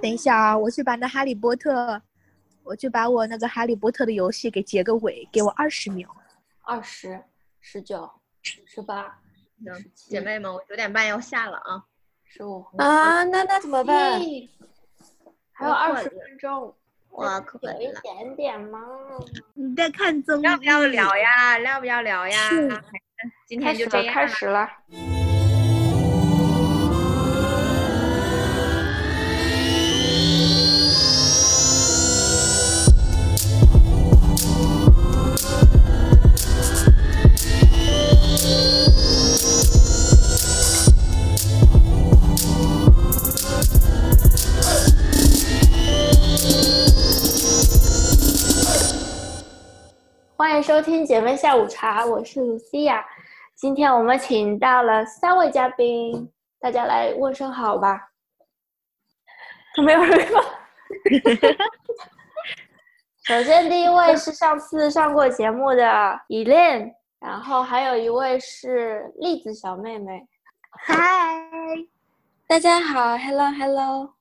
等一下啊，我去把那哈利波特，我去把我那个哈利波特的游戏给结个尾，给我二十秒。二十、十九、十八、行，姐妹们，我九点半要下了啊。十五啊，那那怎么办？还有二十分钟，我可有一点点吗？你在看综艺？要不要聊呀？要不要聊呀？今天就这样开始了。欢迎收听姐妹下午茶，我是露西亚。今天我们请到了三位嘉宾，大家来问声好吧。没有人吗？首先，第一位是上次上过节目的依恋，然后还有一位是栗子小妹妹。嗨，大家好，Hello Hello。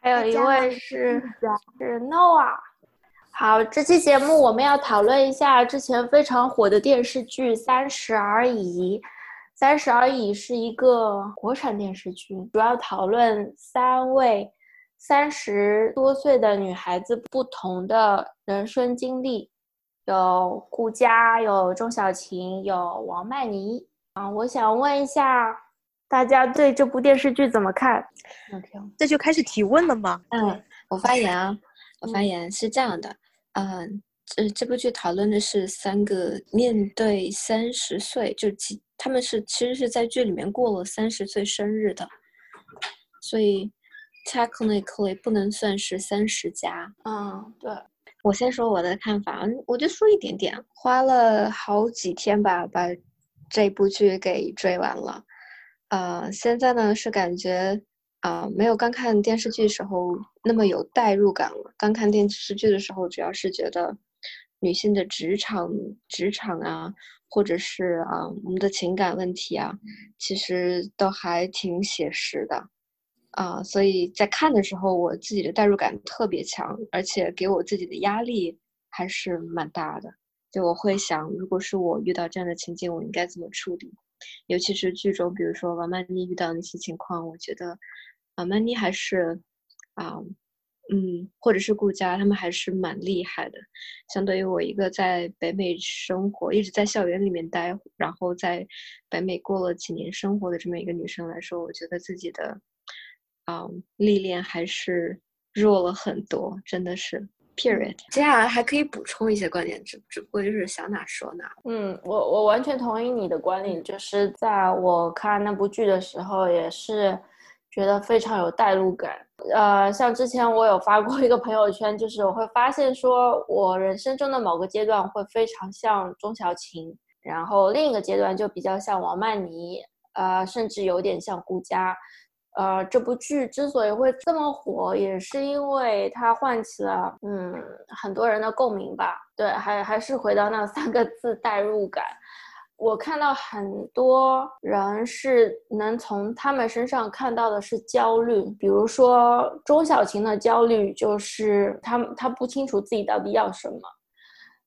还有一位是是 Noah。好，这期节目我们要讨论一下之前非常火的电视剧《三十而已》。《三十而已》是一个国产电视剧，主要讨论三位三十多岁的女孩子不同的人生经历，有顾佳，有钟小琴，有王曼妮。啊，我想问一下，大家对这部电视剧怎么看？这就开始提问了吗？嗯，我发言啊，我发言是这样的。嗯，这这部剧讨论的是三个面对三十岁，就其他们是其实是在剧里面过了三十岁生日的，所以 technically 不能算是三十加。嗯，对，我先说我的看法，我就说一点点，花了好几天吧，把这部剧给追完了。呃，现在呢是感觉。啊，没有刚看电视剧时候那么有代入感了。刚看电视剧的时候，主要是觉得女性的职场、职场啊，或者是啊我们的情感问题啊，其实都还挺写实的啊。所以在看的时候，我自己的代入感特别强，而且给我自己的压力还是蛮大的。就我会想，如果是我遇到这样的情境，我应该怎么处理？尤其是剧中，比如说王曼妮遇到那些情况，我觉得。啊，曼妮还是啊，嗯，或者是顾佳，他们还是蛮厉害的。相对于我一个在北美生活，一直在校园里面待，然后在北美过了几年生活的这么一个女生来说，我觉得自己的啊历练还是弱了很多，真的是。Period。接下来还可以补充一些观点，只只不过就是想哪说哪。嗯，我我完全同意你的观点，就是在我看那部剧的时候，也是。觉得非常有代入感，呃，像之前我有发过一个朋友圈，就是我会发现说，我人生中的某个阶段会非常像钟小琴，然后另一个阶段就比较像王曼妮，呃，甚至有点像顾佳，呃，这部剧之所以会这么火，也是因为它唤起了嗯很多人的共鸣吧，对，还还是回到那三个字代入感。我看到很多人是能从他们身上看到的是焦虑，比如说钟小琴的焦虑就是他他不清楚自己到底要什么，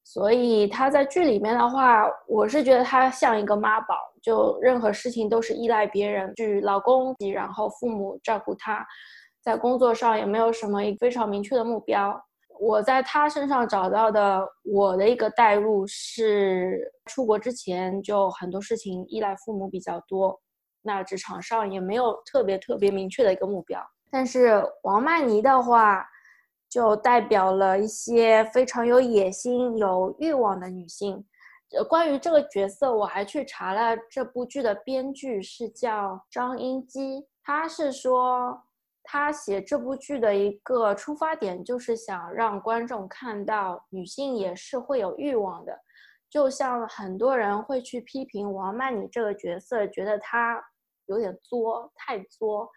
所以他在剧里面的话，我是觉得他像一个妈宝，就任何事情都是依赖别人，去老公然后父母照顾他，在工作上也没有什么非常明确的目标。我在他身上找到的我的一个代入是，出国之前就很多事情依赖父母比较多，那职场上也没有特别特别明确的一个目标。但是王曼妮的话，就代表了一些非常有野心、有欲望的女性。呃，关于这个角色，我还去查了这部剧的编剧是叫张英基，他是说。他写这部剧的一个出发点就是想让观众看到女性也是会有欲望的，就像很多人会去批评王曼妮这个角色，觉得她有点作，太作。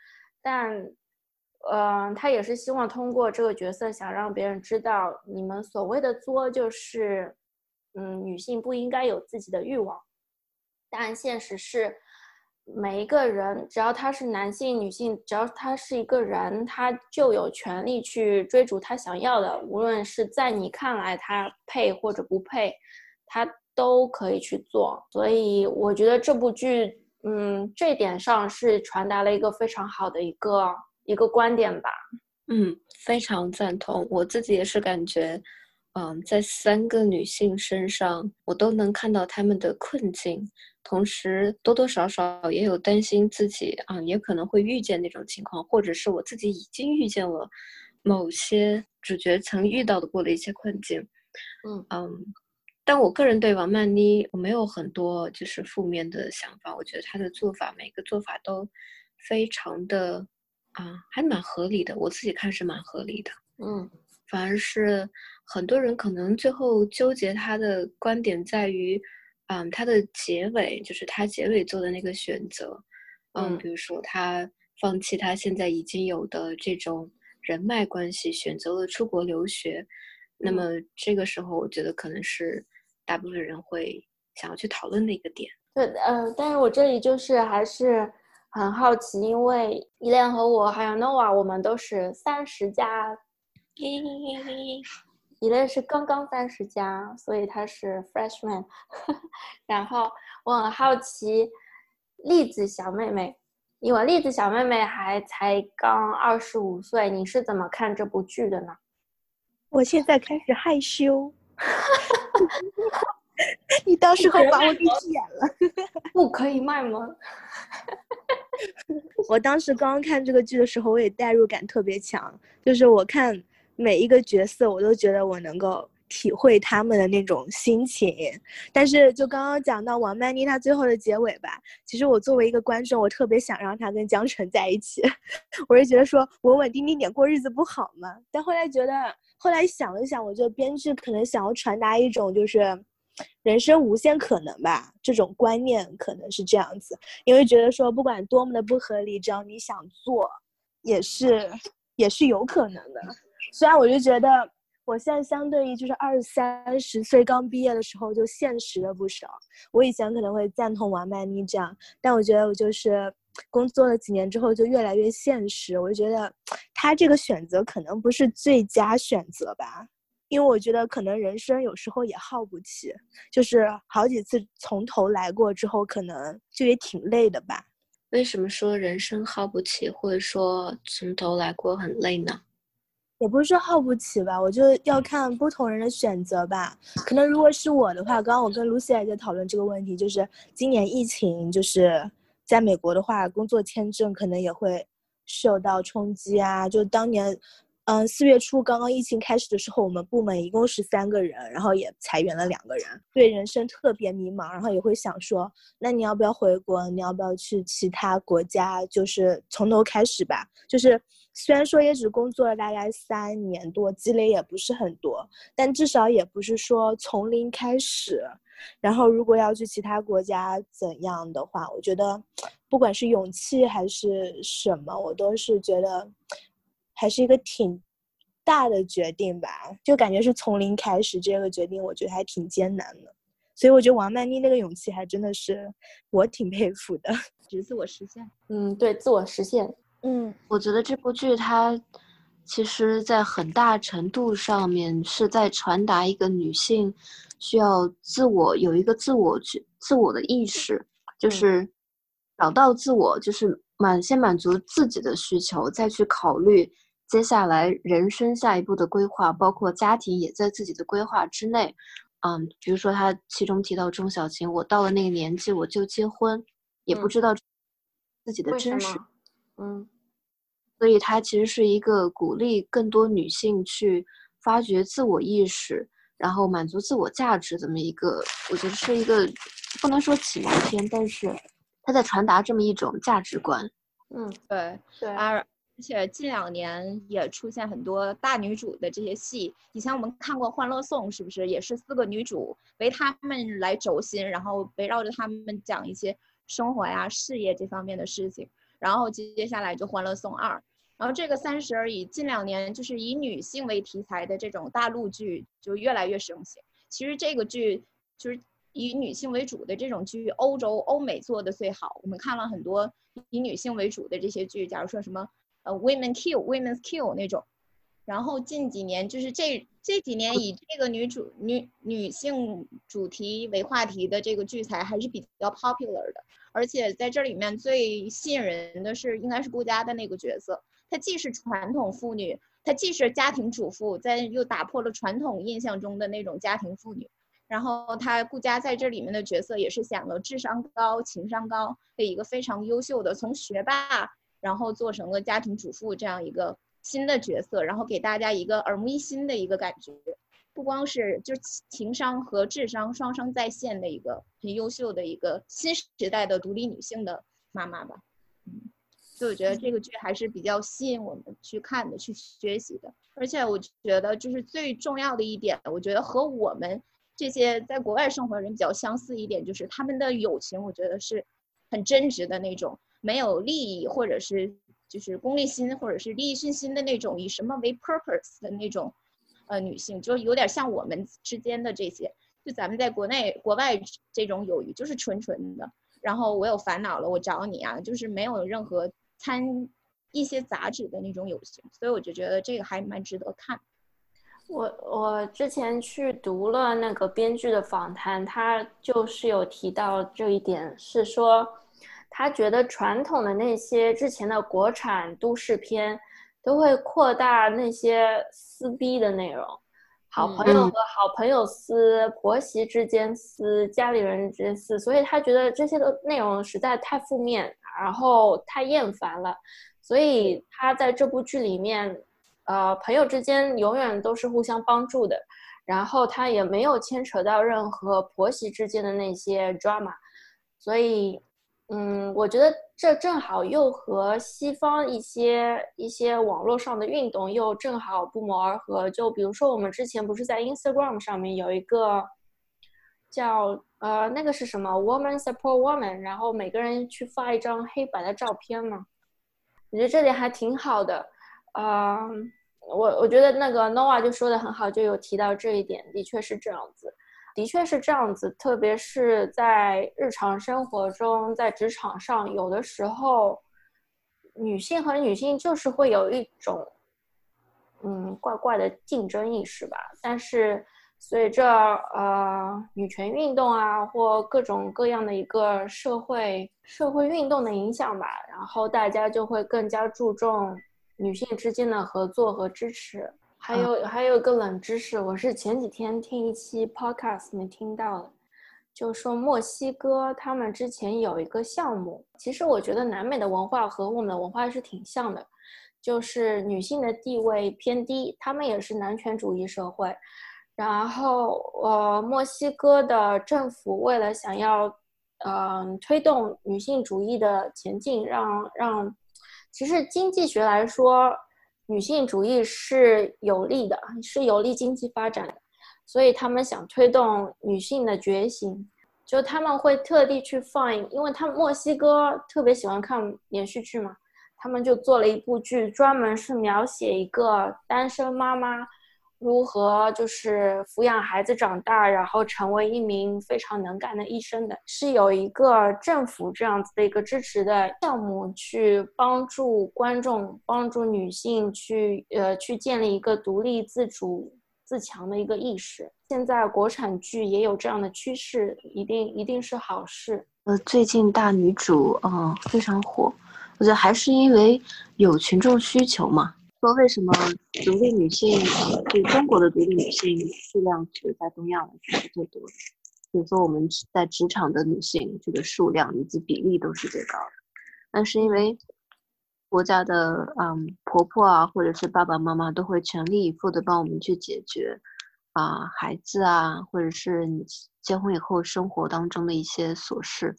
但，嗯，他也是希望通过这个角色想让别人知道，你们所谓的作就是，嗯，女性不应该有自己的欲望。但现实是。每一个人，只要他是男性、女性，只要他是一个人，他就有权利去追逐他想要的，无论是在你看来他配或者不配，他都可以去做。所以我觉得这部剧，嗯，这点上是传达了一个非常好的一个一个观点吧。嗯，非常赞同。我自己也是感觉。嗯，在三个女性身上，我都能看到她们的困境，同时多多少少也有担心自己啊，也可能会遇见那种情况，或者是我自己已经遇见了某些主角曾遇到的过的一些困境。嗯嗯，但我个人对王曼妮我没有很多就是负面的想法，我觉得她的做法每个做法都非常的啊，还蛮合理的，我自己看是蛮合理的。嗯。反而是很多人可能最后纠结他的观点在于，嗯，他的结尾就是他结尾做的那个选择，嗯，比如说他放弃他现在已经有的这种人脉关系，选择了出国留学，那么这个时候我觉得可能是大部分人会想要去讨论的一个点。对，呃，但是我这里就是还是很好奇，因为依恋和我还有 Nova，我们都是三十加。一类是刚刚三十加，所以他是 freshman。然后我很好奇，栗子小妹妹，因为栗子小妹妹还才刚二十五岁，你是怎么看这部剧的呢？我现在开始害羞。你到时候把我给剪了，不可以卖吗？我当时刚刚看这个剧的时候，我也代入感特别强，就是我看。每一个角色，我都觉得我能够体会他们的那种心情。但是，就刚刚讲到王曼妮她最后的结尾吧，其实我作为一个观众，我特别想让她跟江辰在一起。我是觉得说稳稳定定点过日子不好吗？但后来觉得，后来想了想，我觉得编剧可能想要传达一种就是人生无限可能吧，这种观念可能是这样子。因为觉得说不管多么的不合理，只要你想做，也是也是有可能的。虽然我就觉得，我现在相对于就是二三十岁刚毕业的时候就现实了不少。我以前可能会赞同王曼妮这样，但我觉得我就是工作了几年之后就越来越现实。我就觉得，他这个选择可能不是最佳选择吧，因为我觉得可能人生有时候也耗不起，就是好几次从头来过之后，可能就也挺累的吧。为什么说人生耗不起，或者说从头来过很累呢？也不是说耗不起吧，我就要看不同人的选择吧。可能如果是我的话，刚刚我跟露西也在讨论这个问题，就是今年疫情，就是在美国的话，工作签证可能也会受到冲击啊。就当年。嗯，四月初刚刚疫情开始的时候，我们部门一共是三个人，然后也裁员了两个人，对人生特别迷茫，然后也会想说，那你要不要回国？你要不要去其他国家？就是从头开始吧。就是虽然说也只工作了大概三年多，积累也不是很多，但至少也不是说从零开始。然后如果要去其他国家怎样的话，我觉得，不管是勇气还是什么，我都是觉得。还是一个挺大的决定吧，就感觉是从零开始这个决定，我觉得还挺艰难的。所以我觉得王曼妮那个勇气还真的是我挺佩服的，只是自我实现。嗯，对，自我实现。嗯，我觉得这部剧它其实在很大程度上面是在传达一个女性需要自我有一个自我去自我的意识，就是找到自我，就是满先满足自己的需求，再去考虑。接下来人生下一步的规划，包括家庭也在自己的规划之内。嗯，比如说他其中提到钟小琴，我到了那个年纪我就结婚，也不知道自己的真实。嗯，所以它其实是一个鼓励更多女性去发掘自我意识，然后满足自我价值这么一个，我觉得是一个不能说启蒙片，但是它在传达这么一种价值观。嗯，对对。而且近两年也出现很多大女主的这些戏，以前我们看过《欢乐颂》，是不是也是四个女主为她们来轴心，然后围绕着她们讲一些生活呀、事业这方面的事情。然后接接下来就《欢乐颂二》，然后这个《三十而已》，近两年就是以女性为题材的这种大陆剧就越来越盛行。其实这个剧就是。以女性为主的这种剧，欧洲、欧美做的最好。我们看了很多以女性为主的这些剧，假如说什么呃《Women Kill》《Women's Kill》那种。然后近几年就是这这几年以这个女主女女性主题为话题的这个剧才还是比较 popular 的，而且在这里面最吸引人的是应该是顾佳的那个角色，她既是传统妇女，她既是家庭主妇，在又打破了传统印象中的那种家庭妇女，然后她顾佳在这里面的角色也是想了智商高、情商高的一个非常优秀的从学霸然后做成了家庭主妇这样一个。新的角色，然后给大家一个耳目一新的一个感觉，不光是就情商和智商双双在线的一个很优秀的一个新时代的独立女性的妈妈吧。嗯，所以我觉得这个剧还是比较吸引我们去看的、去学习的。而且我觉得就是最重要的一点，我觉得和我们这些在国外生活的人比较相似一点，就是他们的友情，我觉得是很真挚的那种，没有利益或者是。就是功利心或者是利益熏心的那种，以什么为 purpose 的那种，呃，女性就有点像我们之间的这些，就咱们在国内、国外这种友谊就是纯纯的。然后我有烦恼了，我找你啊，就是没有任何掺一些杂质的那种友情，所以我就觉得这个还蛮值得看。我我之前去读了那个编剧的访谈，他就是有提到这一点，是说。他觉得传统的那些之前的国产都市片，都会扩大那些撕逼的内容，好朋友和好朋友撕，婆媳之间撕，家里人之间撕，所以他觉得这些的内容实在太负面，然后太厌烦了，所以他在这部剧里面，呃，朋友之间永远都是互相帮助的，然后他也没有牵扯到任何婆媳之间的那些 drama，所以。嗯，我觉得这正好又和西方一些一些网络上的运动又正好不谋而合。就比如说，我们之前不是在 Instagram 上面有一个叫呃那个是什么 Woman Support Woman，然后每个人去发一张黑白的照片嘛。我觉得这点还挺好的。嗯，我我觉得那个 Nova 就说的很好，就有提到这一点，的确是这样子。的确是这样子，特别是在日常生活中，在职场上，有的时候，女性和女性就是会有一种，嗯，怪怪的竞争意识吧。但是随着呃女权运动啊，或各种各样的一个社会社会运动的影响吧，然后大家就会更加注重女性之间的合作和支持。还有还有个冷知识，我是前几天听一期 podcast 没听到的，就说墨西哥他们之前有一个项目，其实我觉得南美的文化和我们的文化是挺像的，就是女性的地位偏低，他们也是男权主义社会，然后呃墨西哥的政府为了想要嗯推动女性主义的前进，让让其实经济学来说。女性主义是有利的，是有利经济发展的，所以他们想推动女性的觉醒，就他们会特地去放，因为他们墨西哥特别喜欢看连续剧嘛，他们就做了一部剧，专门是描写一个单身妈妈。如何就是抚养孩子长大，然后成为一名非常能干的医生的，是有一个政府这样子的一个支持的项目，去帮助观众，帮助女性去呃去建立一个独立自主自强的一个意识。现在国产剧也有这样的趋势，一定一定是好事。呃，最近大女主嗯非常火，我觉得还是因为有群众需求嘛。说为什么独立女性，对中国的独立女性数量是在东亚来说是最多的，比如说我们在职场的女性这个数量以及比例都是最高的，但是因为国家的嗯婆婆啊或者是爸爸妈妈都会全力以赴的帮我们去解决啊孩子啊或者是你结婚以后生活当中的一些琐事，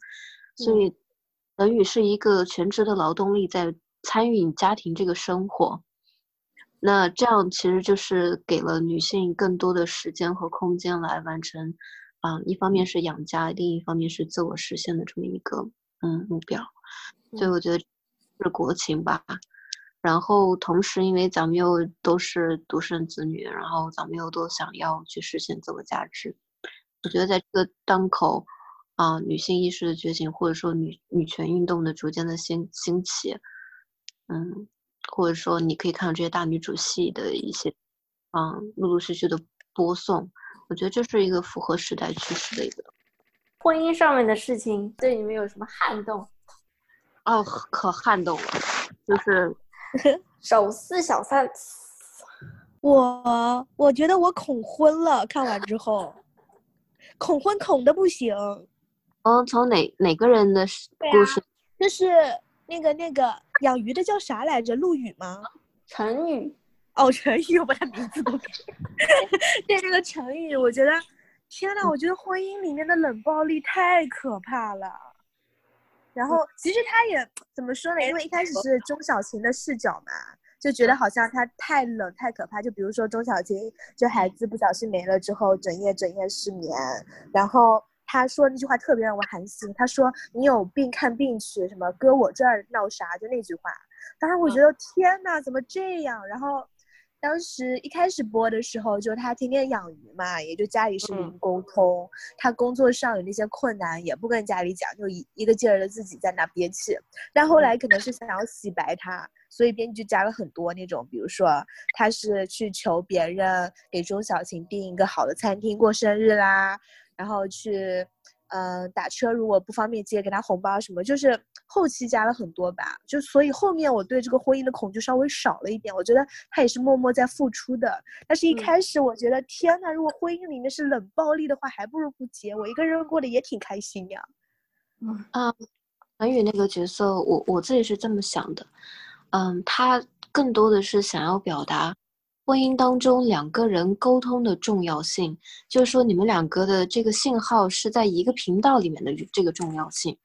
所以等于是一个全职的劳动力在参与你家庭这个生活。那这样其实就是给了女性更多的时间和空间来完成，啊，一方面是养家，另一方面是自我实现的这么一个嗯目标，所以我觉得是国情吧。然后同时，因为咱们又都是独生子女，然后咱们又都想要去实现自我价值，我觉得在这个当口，啊，女性意识的觉醒，或者说女女权运动的逐渐的兴兴起，嗯，或者说你可以看到这些大女主戏的一些，嗯，陆陆续续的播送，我觉得这是一个符合时代趋势的一个。婚姻上面的事情对你们有什么撼动？哦，可撼动了，就是 手撕小三。我我觉得我恐婚了，看完之后，恐婚恐的不行。嗯，从哪哪个人的故事？就是那个那个养鱼的叫啥来着？陆羽吗？陈宇。哦，陈宇，我把他名字都给。对，那个陈宇，我觉得，天呐，我觉得婚姻里面的冷暴力太可怕了。然后其实他也怎么说呢？因为一开始是钟小琴的视角嘛。就觉得好像他太冷太可怕，就比如说钟小琴，就孩子不小心没了之后，整夜整夜失眠，然后他说那句话特别让我寒心，他说你有病看病去，什么搁我这儿闹啥，就那句话，当时我觉得天呐，怎么这样？然后。当时一开始播的时候，就他天天养鱼嘛，也就家里是零沟通。他工作上有那些困难，也不跟家里讲，就一一个劲儿的自己在那憋气。但后来可能是想要洗白他，所以编剧加了很多那种，比如说他是去求别人给钟小琴订一个好的餐厅过生日啦，然后去。呃，打车如果不方便接，给他红包什么，就是后期加了很多吧，就所以后面我对这个婚姻的恐惧稍微少了一点。我觉得他也是默默在付出的，但是一开始我觉得天呐，如果婚姻里面是冷暴力的话，还不如不结，我一个人过得也挺开心呀。嗯啊，韩宇那个角色，我我自己是这么想的，嗯，他更多的是想要表达。婚姻当中两个人沟通的重要性，就是说你们两个的这个信号是在一个频道里面的这个重要性。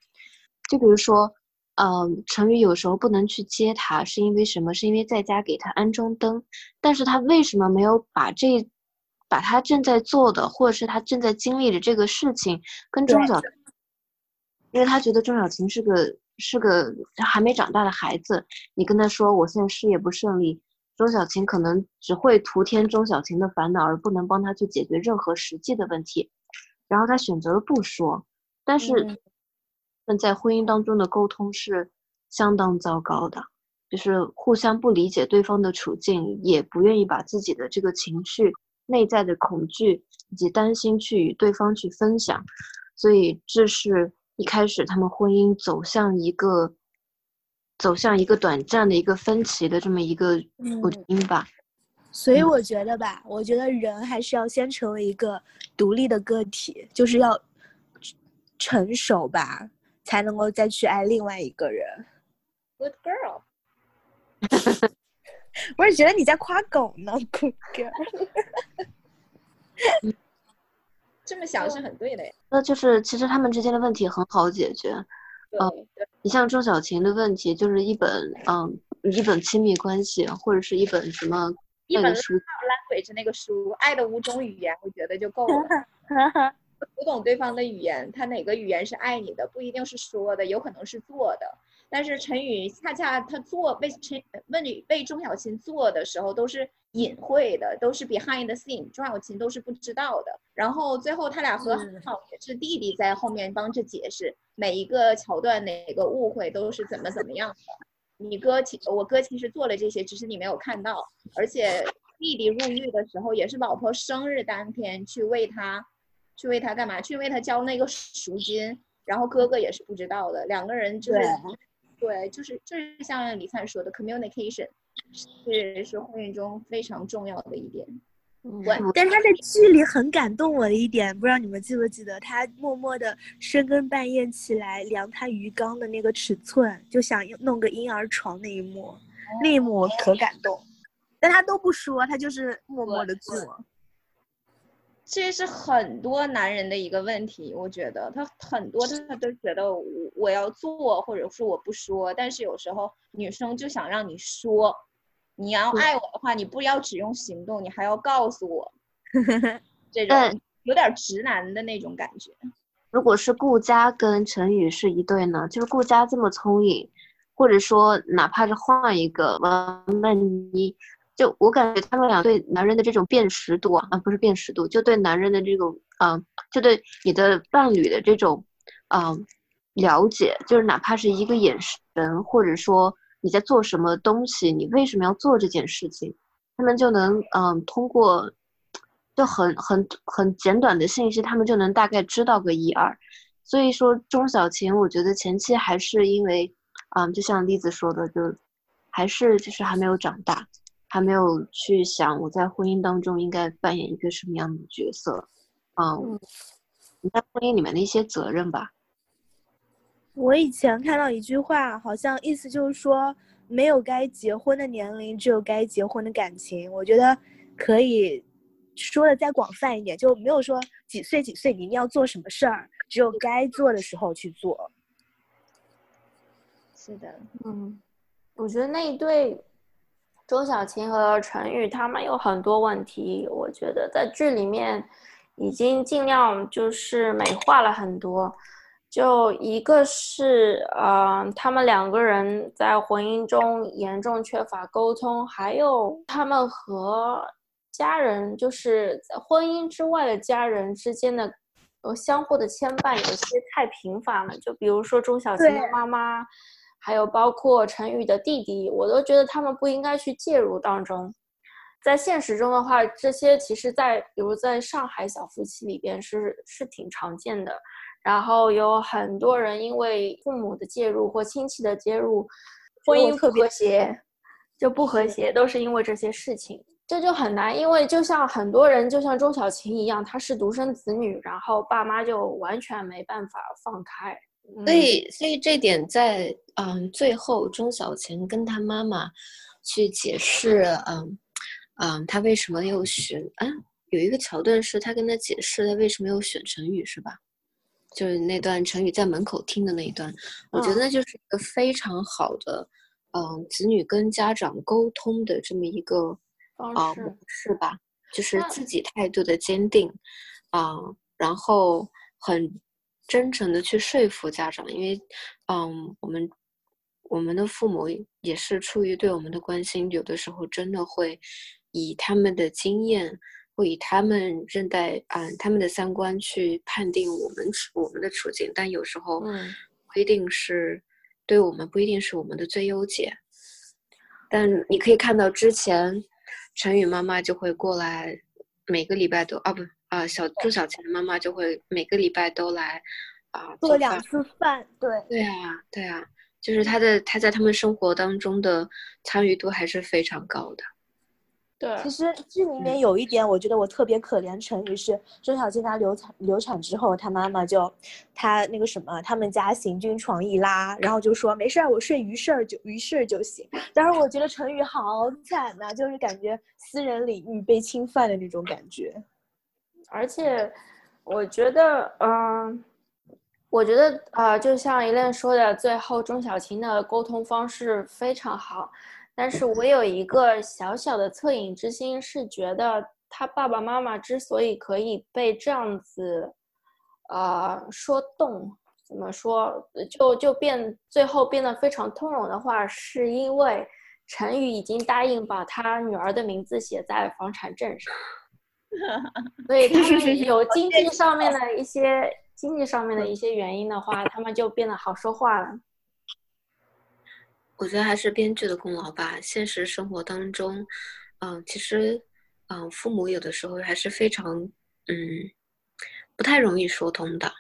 就比如说，嗯，陈宇有时候不能去接他，是因为什么？是因为在家给他安装灯，但是他为什么没有把这，把他正在做的，或者是他正在经历的这个事情跟钟小，因为他觉得钟小琴是个是个还没长大的孩子，你跟他说我现在事业不顺利。钟小琴可能只会徒添钟小琴的烦恼，而不能帮他去解决任何实际的问题。然后他选择了不说，但是，那在婚姻当中的沟通是相当糟糕的，就是互相不理解对方的处境，也不愿意把自己的这个情绪、内在的恐惧以及担心去与对方去分享。所以这是一开始他们婚姻走向一个。走向一个短暂的一个分歧的这么一个途径吧，所以我觉得吧，我觉得人还是要先成为一个独立的个体，就是要成熟吧，才能够再去爱另外一个人。Good girl，我也觉得你在夸狗呢，Good girl。这么想是很对的呀。那就是其实他们之间的问题很好解决。嗯，你像钟小琴的问题，就是一本嗯，一本亲密关系，或者是一本什么一本书，language 那个书，爱的五种语言，我觉得就够了。读懂对方的语言，他哪个语言是爱你的，不一定是说的，有可能是做的。但是陈宇恰恰他做为陈问你为钟小琴做的时候，都是隐晦的，都是 behind the scene，钟小琴都是不知道的。然后最后他俩和好也是弟弟在后面帮着解释每一个桥段，哪个误会都是怎么怎么样的。你哥其我哥其实做了这些，只是你没有看到。而且弟弟入狱的时候也是老婆生日当天去为他，去为他干嘛？去为他交那个赎金。然后哥哥也是不知道的，两个人就是。对，就是就是像李灿说的，communication 是是婚姻中非常重要的一点。但他在剧里很感动我的一点，不知道你们记不记得，他默默的深更半夜起来量他鱼缸的那个尺寸，就想弄个婴儿床那一幕，那一幕我可感动。但他都不说，他就是默默的做。这是很多男人的一个问题，我觉得他很多他都觉得我我要做，或者说我不说，但是有时候女生就想让你说，你要爱我的话，你不要只用行动，你还要告诉我，这种有点直男的那种感觉。如果是顾佳跟陈宇是一对呢，就是顾佳这么聪颖，或者说哪怕是换一个王曼妮。就我感觉他们俩对男人的这种辨识度啊，不是辨识度，就对男人的这种啊，就对你的伴侣的这种啊了解，就是哪怕是一个眼神，或者说你在做什么东西，你为什么要做这件事情，他们就能嗯通过就很很很简短的信息，他们就能大概知道个一二。所以说钟小琴，我觉得前期还是因为嗯，就像栗子说的，就还是就是还没有长大。还没有去想我在婚姻当中应该扮演一个什么样的角色，嗯，你在婚姻里面的一些责任吧。我以前看到一句话，好像意思就是说，没有该结婚的年龄，只有该结婚的感情。我觉得可以说的再广泛一点，就没有说几岁几岁你一定要做什么事儿，只有该做的时候去做。是的，嗯，我觉得那一对。周小琴和陈宇他们有很多问题，我觉得在剧里面已经尽量就是美化了很多。就一个是，呃，他们两个人在婚姻中严重缺乏沟通，还有他们和家人，就是在婚姻之外的家人之间的呃相互的牵绊有些太频繁了。就比如说钟小琴的妈妈。还有包括陈宇的弟弟，我都觉得他们不应该去介入当中。在现实中的话，这些其实，在比如在上海小夫妻里边是是挺常见的。然后有很多人因为父母的介入或亲戚的介入，婚姻不和谐，就不和谐，都是因为这些事情。这就很难，因为就像很多人，就像钟小琴一样，她是独生子女，然后爸妈就完全没办法放开。所以，所以这点在嗯最后，钟小琴跟他妈妈去解释，嗯嗯，他为什么又选啊？有一个桥段是他跟他解释他为什么又选成语，是吧？就是那段陈宇在门口听的那一段，我觉得就是一个非常好的，嗯，子女跟家长沟通的这么一个啊模式吧，就是自己态度的坚定，啊，然后很。真诚的去说服家长，因为，嗯，我们我们的父母也是出于对我们的关心，有的时候真的会以他们的经验，会以他们认待，嗯，他们的三观去判定我们我们的处境，但有时候不一定是对我们不一定是我们的最优解。但你可以看到，之前陈宇妈妈就会过来，每个礼拜都啊不。啊，小朱小琴的妈妈就会每个礼拜都来，啊，做两次饭，对，对啊，对啊，就是他的他在他们生活当中的参与度还是非常高的。对，其实剧里面有一点，我觉得我特别可怜陈宇是周小静，她流产流产之后，她妈妈就，她那个什么，他们家行军床一拉，然后就说没事儿，我睡鱼事儿就鱼事儿就行。但是我觉得陈宇好惨呐，就是感觉私人领域被侵犯的那种感觉。而且，我觉得，嗯，我觉得啊，就像一恋说的，最后钟小琴的沟通方式非常好。但是我有一个小小的恻隐之心，是觉得他爸爸妈妈之所以可以被这样子，呃，说动，怎么说，就就变最后变得非常通融的话，是因为陈宇已经答应把他女儿的名字写在房产证上。所以他们 有经济上面的一些经济上面的 一些原因的话，他们就变得好说话了。我觉得还是编剧的功劳吧。现实生活当中，嗯，其实，嗯，父母有的时候还是非常，嗯，不太容易说通的。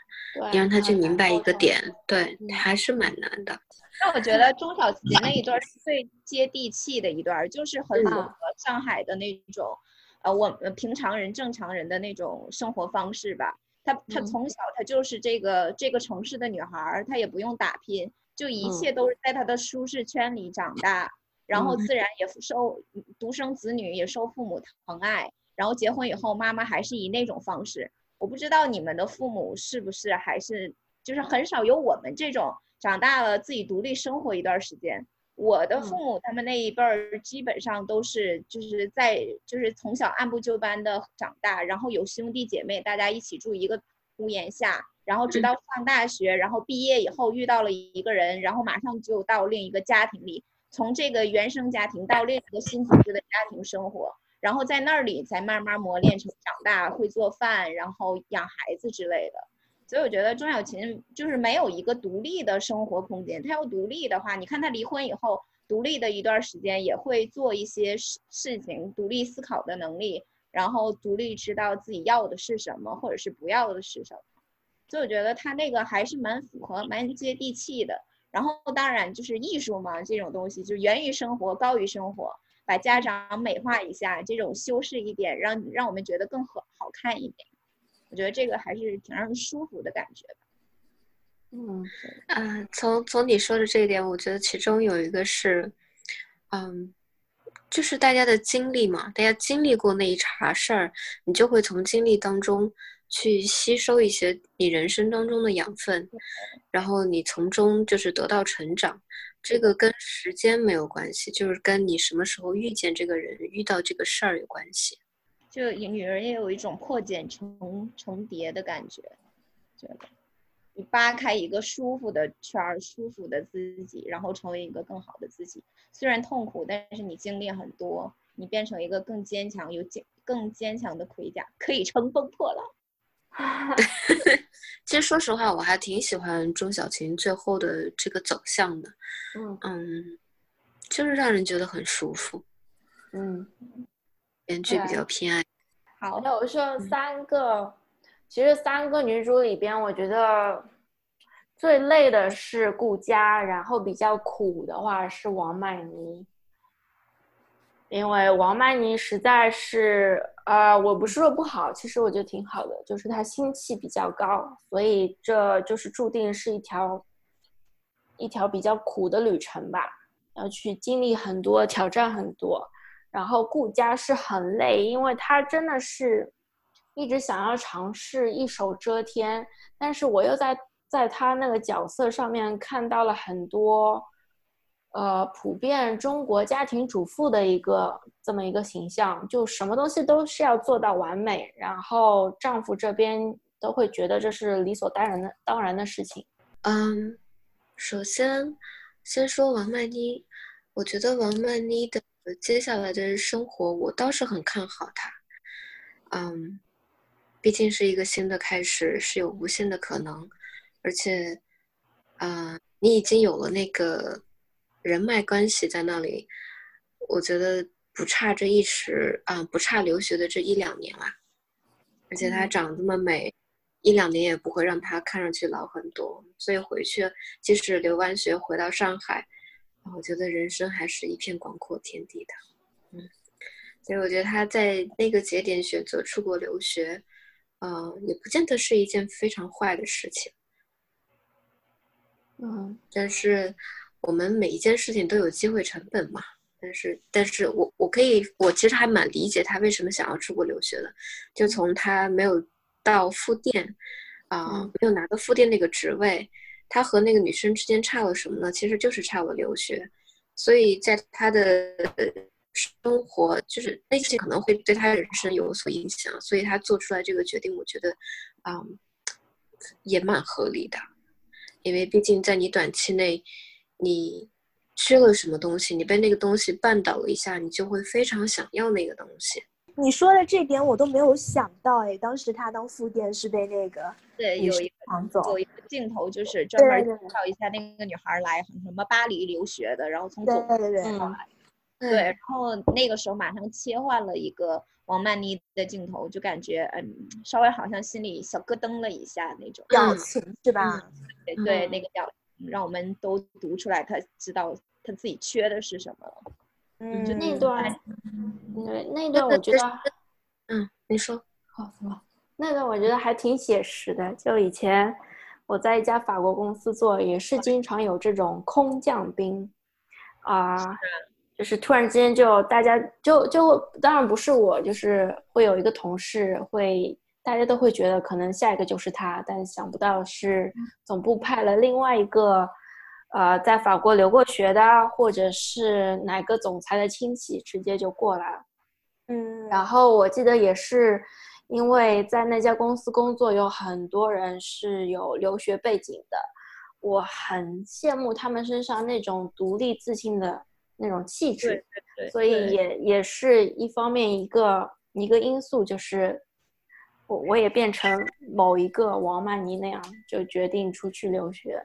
你让他去明白一个点，对，还是蛮难的。那我觉得钟小琴那一段是最接地气的一段，就是很符合上海的那种。呃，我们平常人、正常人的那种生活方式吧。她她从小她就是这个这个城市的女孩，她也不用打拼，就一切都是在他的舒适圈里长大，然后自然也受独生子女也受父母疼爱，然后结婚以后妈妈还是以那种方式。我不知道你们的父母是不是还是就是很少有我们这种长大了自己独立生活一段时间。我的父母他们那一辈儿基本上都是就是在就是从小按部就班的长大，然后有兄弟姐妹，大家一起住一个屋檐下，然后直到上大学，然后毕业以后遇到了一个人，然后马上就到另一个家庭里。从这个原生家庭到另一个新组织的家庭生活，然后在那里才慢慢磨练成长大会做饭，然后养孩子之类的。所以我觉得钟小琴就是没有一个独立的生活空间。她要独立的话，你看她离婚以后，独立的一段时间也会做一些事事情，独立思考的能力，然后独立知道自己要的是什么，或者是不要的是什么。所以我觉得他那个还是蛮符合、蛮接地气的。然后当然就是艺术嘛，这种东西就源于生活，高于生活，把家长美化一下，这种修饰一点，让让我们觉得更好好看一点。我觉得这个还是挺让人舒服的感觉的。嗯，啊，从从你说的这一点，我觉得其中有一个是，嗯，就是大家的经历嘛，大家经历过那一茬事儿，你就会从经历当中去吸收一些你人生当中的养分，然后你从中就是得到成长。这个跟时间没有关系，就是跟你什么时候遇见这个人、遇到这个事儿有关系。就女人也有一种破茧重重叠的感觉，觉得你扒开一个舒服的圈儿，舒服的自己，然后成为一个更好的自己。虽然痛苦，但是你经历很多，你变成一个更坚强、有坚更坚强的盔甲，可以乘风破浪。其实说实话，我还挺喜欢钟小琴最后的这个走向的。嗯嗯，就是让人觉得很舒服。嗯。编剧比较偏爱。好，那我说三个，其实三个女主里边，我觉得最累的是顾佳，然后比较苦的话是王曼妮，因为王曼妮实在是，呃，我不是说不好，其实我觉得挺好的，就是她心气比较高，所以这就是注定是一条一条比较苦的旅程吧，要去经历很多，挑战很多。然后顾佳是很累，因为她真的是一直想要尝试一手遮天，但是我又在在他那个角色上面看到了很多，呃，普遍中国家庭主妇的一个这么一个形象，就什么东西都是要做到完美，然后丈夫这边都会觉得这是理所当然的当然的事情。嗯，首先先说王曼妮，我觉得王曼妮的。接下来的生活，我倒是很看好她。嗯，毕竟是一个新的开始，是有无限的可能，而且，啊，你已经有了那个人脉关系在那里，我觉得不差这一时啊，不差留学的这一两年啦。而且她长这么美，一两年也不会让她看上去老很多，所以回去即使留完学回到上海。我觉得人生还是一片广阔天地的，嗯，所以我觉得她在那个节点选择出国留学，呃，也不见得是一件非常坏的事情，嗯，但是我们每一件事情都有机会成本嘛，但是，但是我我可以，我其实还蛮理解他为什么想要出国留学的，就从他没有到副店，啊，没有拿到副店那个职位。他和那个女生之间差了什么呢？其实就是差了留学，所以在他的生活，就是那些可能会对他人生有所影响，所以他做出来这个决定，我觉得，嗯，也蛮合理的，因为毕竟在你短期内，你缺了什么东西，你被那个东西绊倒了一下，你就会非常想要那个东西。你说的这点我都没有想到哎，当时他当副店是被那个对有一个有一个镜头就是专门介绍一下那个女孩来什么巴黎留学的，然后从总对对对对，然后那个时候马上切换了一个王曼妮的镜头，就感觉嗯稍微好像心里小咯噔了一下那种表情是吧？对对，那个表情让我们都读出来，他知道他自己缺的是什么。嗯，就那段，对那段我觉得，嗯，你说，好什么？那段我觉得还挺写实的。就以前我在一家法国公司做，也是经常有这种空降兵，啊，就是突然之间就大家就就当然不是我，就是会有一个同事会，大家都会觉得可能下一个就是他，但想不到是总部派了另外一个。呃，在法国留过学的，或者是哪个总裁的亲戚，直接就过来了。嗯，然后我记得也是，因为在那家公司工作，有很多人是有留学背景的，我很羡慕他们身上那种独立自信的那种气质，对对，所以也也是一方面一个一个因素，就是我我也变成某一个王曼妮那样，就决定出去留学。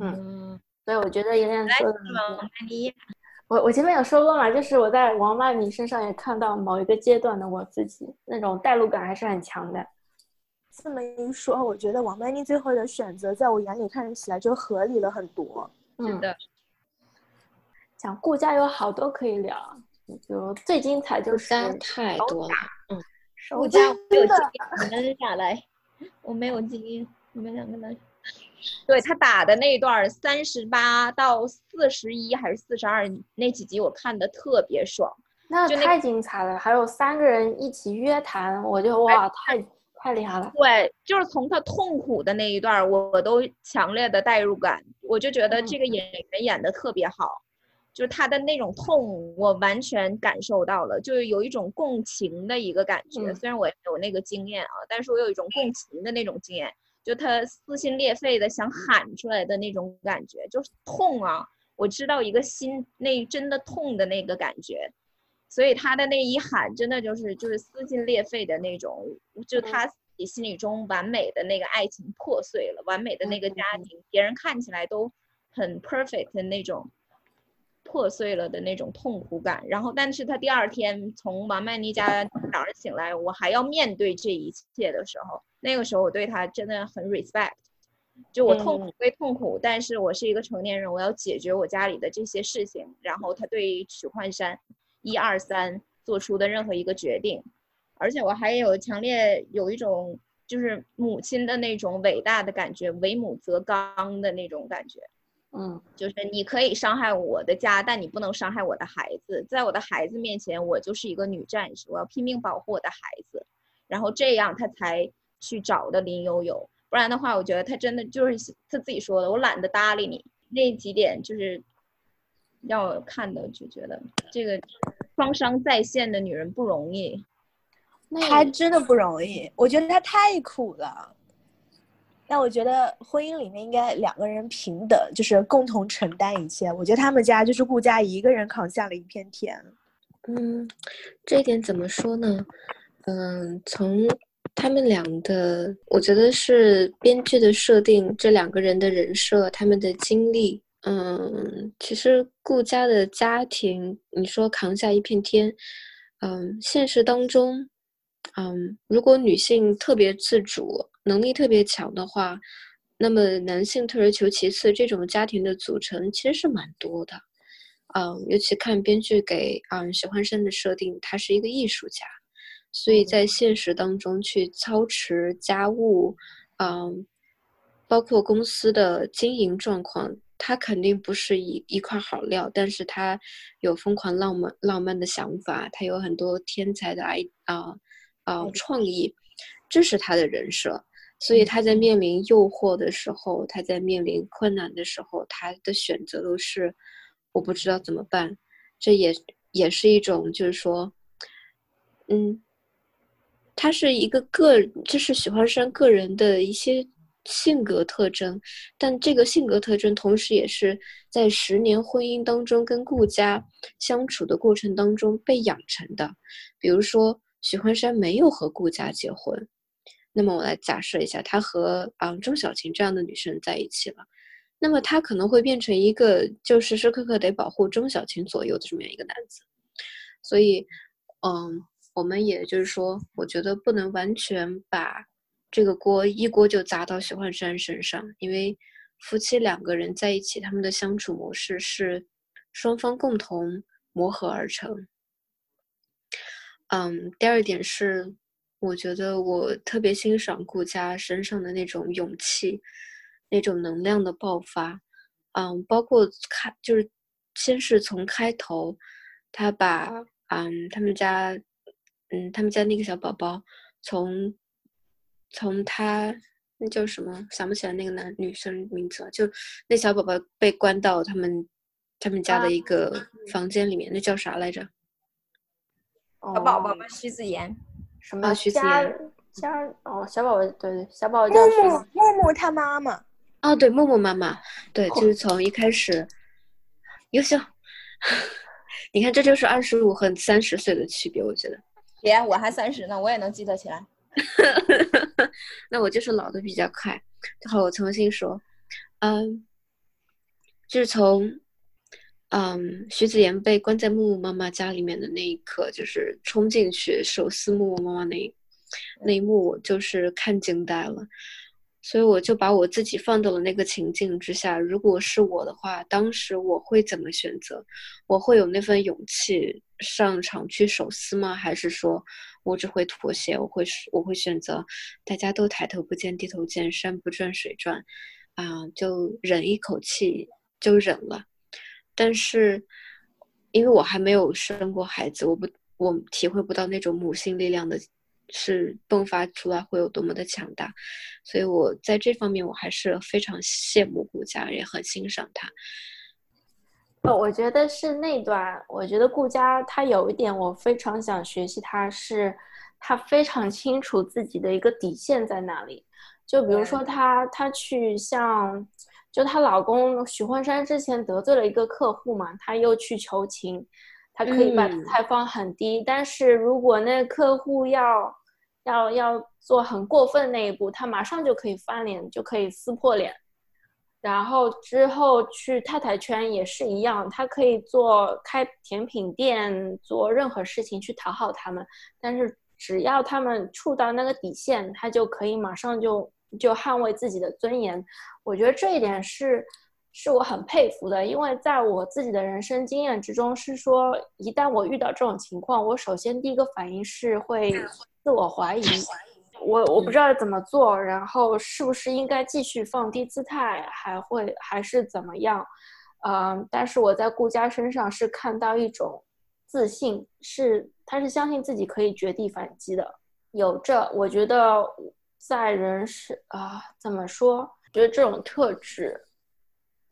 嗯，所以我觉得妍妍来说的王曼妮，我我前面有说过嘛，就是我在王曼妮身上也看到某一个阶段的我自己，那种代入感还是很强的。这么一说，我觉得王曼妮最后的选择，在我眼里看起来就合理了很多。嗯，的，讲顾家有好多可以聊，就最精彩就是家太多了，嗯顾家我没有经验，你们俩来，我没有经验，你们两个来。对他打的那一段三十八到四十一还是四十二那几集，我看的特别爽。就那那太精彩了，还有三个人一起约谈，我就哇，太太厉害了。对，就是从他痛苦的那一段我都强烈的代入感，我就觉得这个演员演的特别好，就是他的那种痛，我完全感受到了，就是有一种共情的一个感觉。嗯虽然我也有那个经验啊，但是我有一种共情的那种经验，就他撕心裂肺的想喊出来的那种感觉，就是痛啊！我知道一个心那真的痛的那个感觉。所以他的那一喊，真的就是就是撕心裂肺的那种，就他自己心里中完美的那个爱情破碎了，完美的那个家庭，别人看起来都很 perfect 的那种破碎了的那种痛苦感。然后，但是他第二天从王曼妮家早上醒来，我还要面对这一切的时候，那个时候我对他真的很 respect。就我痛苦归痛苦，但是我是一个成年人，我要解决我家里的这些事情。然后他对许幻山。一二三做出的任何一个决定，而且我还有强烈有一种就是母亲的那种伟大的感觉，为母则刚的那种感觉。嗯，就是你可以伤害我的家，但你不能伤害我的孩子。在我的孩子面前，我就是一个女战士，我要拼命保护我的孩子。然后这样他才去找的林悠悠，不然的话，我觉得他真的就是他自己说的，我懒得搭理你。那几点就是。让我看的就觉得这个创伤在线的女人不容易，她真的不容易，我觉得她太苦了。但我觉得婚姻里面应该两个人平等，就是共同承担一切。我觉得他们家就是顾家一个人扛下了一片天。嗯，这一点怎么说呢？嗯，从他们俩的，我觉得是编剧的设定，这两个人的人设，他们的经历。嗯，其实顾家的家庭，你说扛下一片天，嗯，现实当中，嗯，如果女性特别自主，能力特别强的话，那么男性退而求其次，这种家庭的组成其实是蛮多的。嗯，尤其看编剧给嗯许幻山的设定，他是一个艺术家，所以在现实当中去操持家务，嗯，包括公司的经营状况。他肯定不是一一块好料，但是他有疯狂浪漫浪漫的想法，他有很多天才的爱啊啊创意，这是他的人设。所以他在面临诱惑的时候，他在面临困难的时候，他的选择都是我不知道怎么办。这也也是一种，就是说，嗯，他是一个个，这是许幻山个人的一些。性格特征，但这个性格特征同时也是在十年婚姻当中跟顾家相处的过程当中被养成的。比如说，许幻山没有和顾家结婚，那么我来假设一下，他和啊钟小琴这样的女生在一起了，那么他可能会变成一个就时时刻刻得保护钟小琴左右的这么样一个男子。所以，嗯，我们也就是说，我觉得不能完全把。这个锅一锅就砸到许幻山身上，因为夫妻两个人在一起，他们的相处模式是双方共同磨合而成。嗯，第二点是，我觉得我特别欣赏顾佳身上的那种勇气，那种能量的爆发。嗯，包括开就是先是从开头，他把嗯他们家嗯他们家那个小宝宝从。从他那叫什么想不起来那个男女生名字了，就那小宝宝被关到他们他们家的一个房间里面，那叫啥来着？小宝宝吗？徐子言？什么？徐子言？家哦，小宝宝对对，小宝宝叫默默默默他妈妈。哦，对，木木妈妈，对，就是从一开始，优秀，你看，这就是二十五和三十岁的区别，我觉得。别，我还三十呢，我也能记得起来。那我就是老的比较快。好，我重新说，嗯，就是从嗯徐子言被关在木木妈妈家里面的那一刻，就是冲进去手撕木木妈妈那那一幕，我就是看惊呆了。所以我就把我自己放到了那个情境之下。如果是我的话，当时我会怎么选择？我会有那份勇气上场去手撕吗？还是说我只会妥协？我会我会选择大家都抬头不见低头见，山不转水转，啊，就忍一口气就忍了。但是因为我还没有生过孩子，我不我体会不到那种母性力量的。是迸发出来会有多么的强大，所以我在这方面我还是非常羡慕顾佳，也很欣赏她。呃，我觉得是那段，我觉得顾佳她有一点我非常想学习，她是她非常清楚自己的一个底线在哪里。就比如说她，她去向，就她老公许幻山之前得罪了一个客户嘛，他又去求情。他可以把姿态放很低，但是如果那客户要要要做很过分那一步，他马上就可以翻脸，就可以撕破脸。然后之后去太太圈也是一样，他可以做开甜品店，做任何事情去讨好他们，但是只要他们触到那个底线，他就可以马上就就捍卫自己的尊严。我觉得这一点是。是我很佩服的，因为在我自己的人生经验之中，是说一旦我遇到这种情况，我首先第一个反应是会自我怀疑，我我不知道怎么做，然后是不是应该继续放低姿态，还会还是怎么样？嗯，但是我在顾家身上是看到一种自信，是他是相信自己可以绝地反击的，有这，我觉得在人是啊，怎么说？觉得这种特质。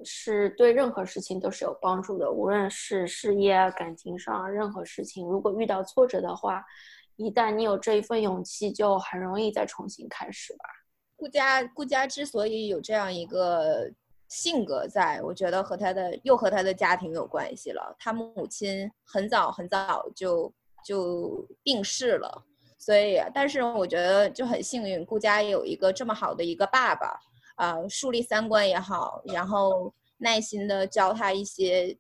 是对任何事情都是有帮助的，无论是事业啊、感情上任何事情，如果遇到挫折的话，一旦你有这一份勇气，就很容易再重新开始吧。顾家顾家之所以有这样一个性格，在我觉得和他的又和他的家庭有关系了。他母亲很早很早就就病逝了，所以但是我觉得就很幸运，顾家有一个这么好的一个爸爸。啊，树立三观也好，然后耐心的教他一些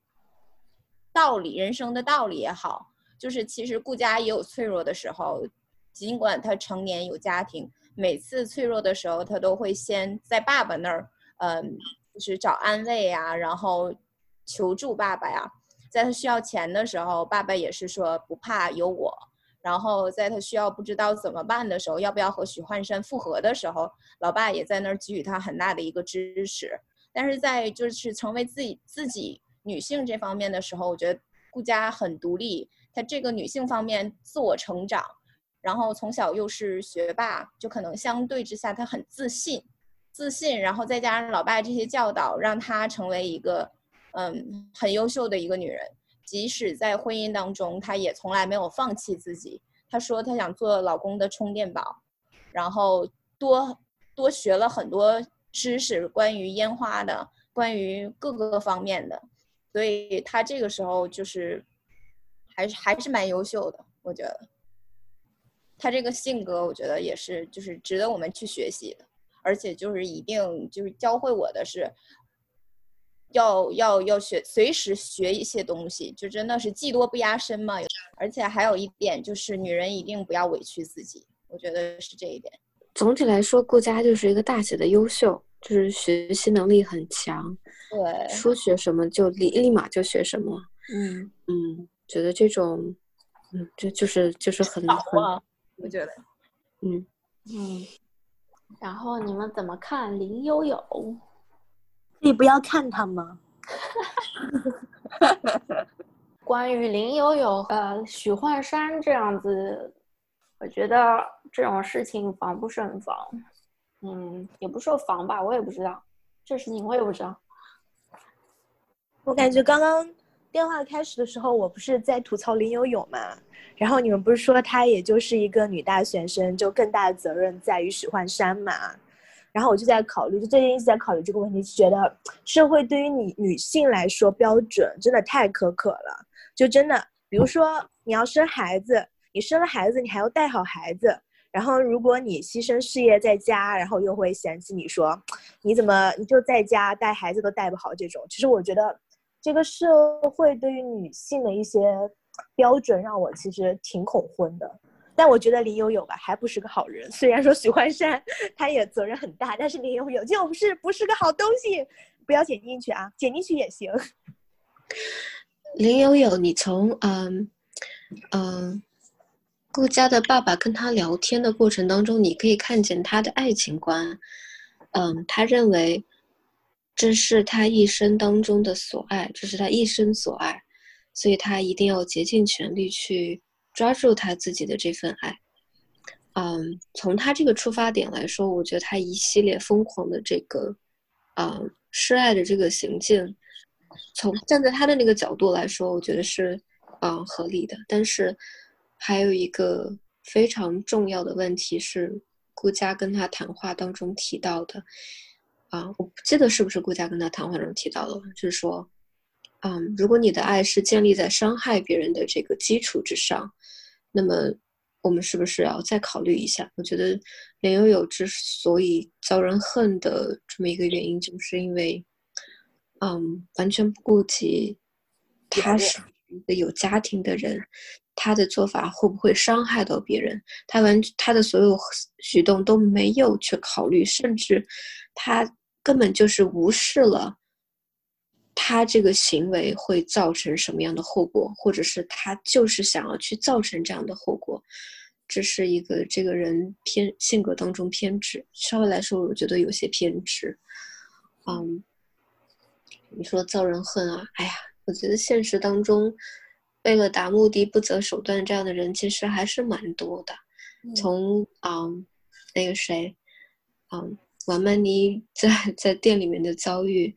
道理，人生的道理也好，就是其实顾家也有脆弱的时候，尽管他成年有家庭，每次脆弱的时候，他都会先在爸爸那儿，嗯，就是找安慰呀，然后求助爸爸呀，在他需要钱的时候，爸爸也是说不怕有我。然后在他需要不知道怎么办的时候，要不要和许幻山复合的时候，老爸也在那儿给予他很大的一个支持。但是在就是成为自己自己女性这方面的时候，我觉得顾佳很独立，她这个女性方面自我成长，然后从小又是学霸，就可能相对之下她很自信，自信，然后再加上老爸这些教导，让她成为一个嗯很优秀的一个女人。即使在婚姻当中，她也从来没有放弃自己。她说她想做老公的充电宝，然后多多学了很多知识，关于烟花的，关于各个方面的。所以她这个时候就是还是还是蛮优秀的，我觉得。她这个性格，我觉得也是就是值得我们去学习的，而且就是一定就是教会我的是。要要要学，随时学一些东西，就真的是技多不压身嘛。而且还有一点就是，女人一定不要委屈自己，我觉得是这一点。总体来说，顾佳就是一个大写的优秀，就是学习能力很强。对，说学什么就立立马就学什么。嗯嗯，觉得这种，嗯，就就是就是很很，我觉得，嗯嗯。然后你们怎么看林悠悠？可以不要看他吗？关于林有有、呃许幻山这样子，我觉得这种事情防不胜防。嗯，也不说防吧，我也不知道这事情，我也不知道。我感觉刚刚电话开始的时候，我不是在吐槽林有有嘛，然后你们不是说她也就是一个女大学生，就更大的责任在于许幻山嘛。然后我就在考虑，就最近一直在考虑这个问题，觉得社会对于你女性来说标准真的太苛刻了。就真的，比如说你要生孩子，你生了孩子，你还要带好孩子。然后如果你牺牲事业在家，然后又会嫌弃你说，你怎么你就在家带孩子都带不好这种。其实我觉得，这个社会对于女性的一些标准让我其实挺恐婚的。但我觉得林有有吧，还不是个好人。虽然说许幻山他也责任很大，但是林有有就是不是个好东西，不要剪进去啊，剪进去也行。林有有，你从嗯嗯顾家的爸爸跟他聊天的过程当中，你可以看见他的爱情观。嗯，他认为这是他一生当中的所爱，这是他一生所爱，所以他一定要竭尽全力去。抓住他自己的这份爱，嗯，从他这个出发点来说，我觉得他一系列疯狂的这个，啊，示爱的这个行径，从站在他的那个角度来说，我觉得是，嗯，合理的。但是，还有一个非常重要的问题是，顾佳跟他谈话当中提到的，啊，我不记得是不是顾佳跟他谈话中提到了，就是说。嗯，如果你的爱是建立在伤害别人的这个基础之上，那么我们是不是要再考虑一下？我觉得林有有之所以遭人恨的这么一个原因，就是因为，嗯，完全不顾及他是一个有家庭的人，他的做法会不会伤害到别人？他完他的所有举动都没有去考虑，甚至他根本就是无视了。他这个行为会造成什么样的后果，或者是他就是想要去造成这样的后果，这是一个这个人偏性格当中偏执，稍微来说，我觉得有些偏执。嗯，你说遭人恨啊，哎呀，我觉得现实当中为了达目的不择手段这样的人其实还是蛮多的。从嗯那个谁，嗯王曼妮在在店里面的遭遇。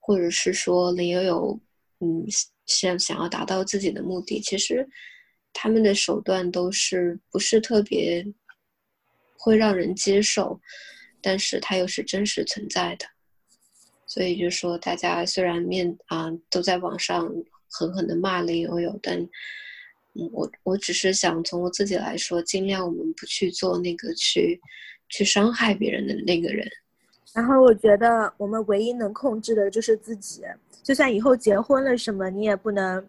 或者是说林有有，嗯，想想要达到自己的目的，其实他们的手段都是不是特别会让人接受，但是它又是真实存在的。所以就说大家虽然面啊都在网上狠狠的骂林有有，但嗯，我我只是想从我自己来说，尽量我们不去做那个去去伤害别人的那个人。然后我觉得我们唯一能控制的就是自己，就算以后结婚了什么，你也不能，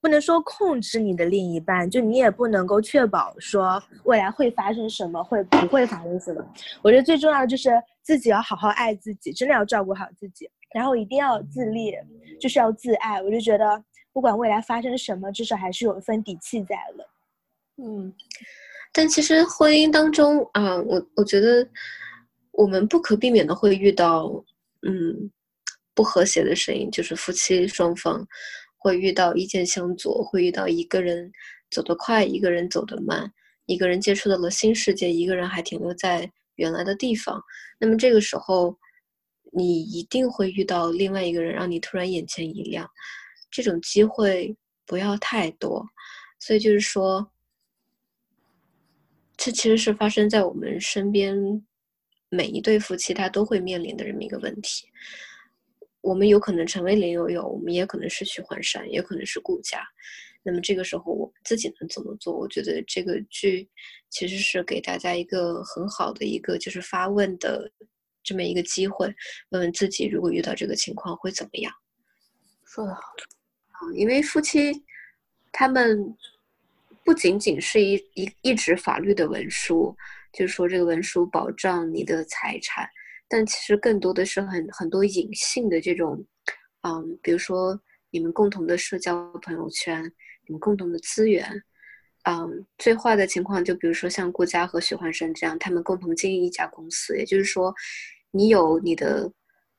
不能说控制你的另一半，就你也不能够确保说未来会发生什么，会不会发生什么。我觉得最重要的就是自己要好好爱自己，真的要照顾好自己，然后一定要自立，就是要自爱。我就觉得不管未来发生什么，至少还是有一份底气在了。嗯，但其实婚姻当中啊，我我觉得。我们不可避免的会遇到，嗯，不和谐的声音，就是夫妻双方会遇到意见相左，会遇到一个人走得快，一个人走得慢，一个人接触到了新世界，一个人还停留在原来的地方。那么这个时候，你一定会遇到另外一个人，让你突然眼前一亮。这种机会不要太多，所以就是说，这其实是发生在我们身边。每一对夫妻他都会面临的这么一个问题，我们有可能成为林有有，我们也可能是许幻山，也可能是顾家。那么这个时候我们自己能怎么做？我觉得这个剧其实是给大家一个很好的一个就是发问的这么一个机会，问问自己如果遇到这个情况会怎么样。说得好，啊，因为夫妻他们不仅仅是一一一纸法律的文书。就是说，这个文书保障你的财产，但其实更多的是很很多隐性的这种，嗯，比如说你们共同的社交朋友圈，你们共同的资源，嗯，最坏的情况就比如说像顾佳和许幻山这样，他们共同经营一家公司，也就是说，你有你的。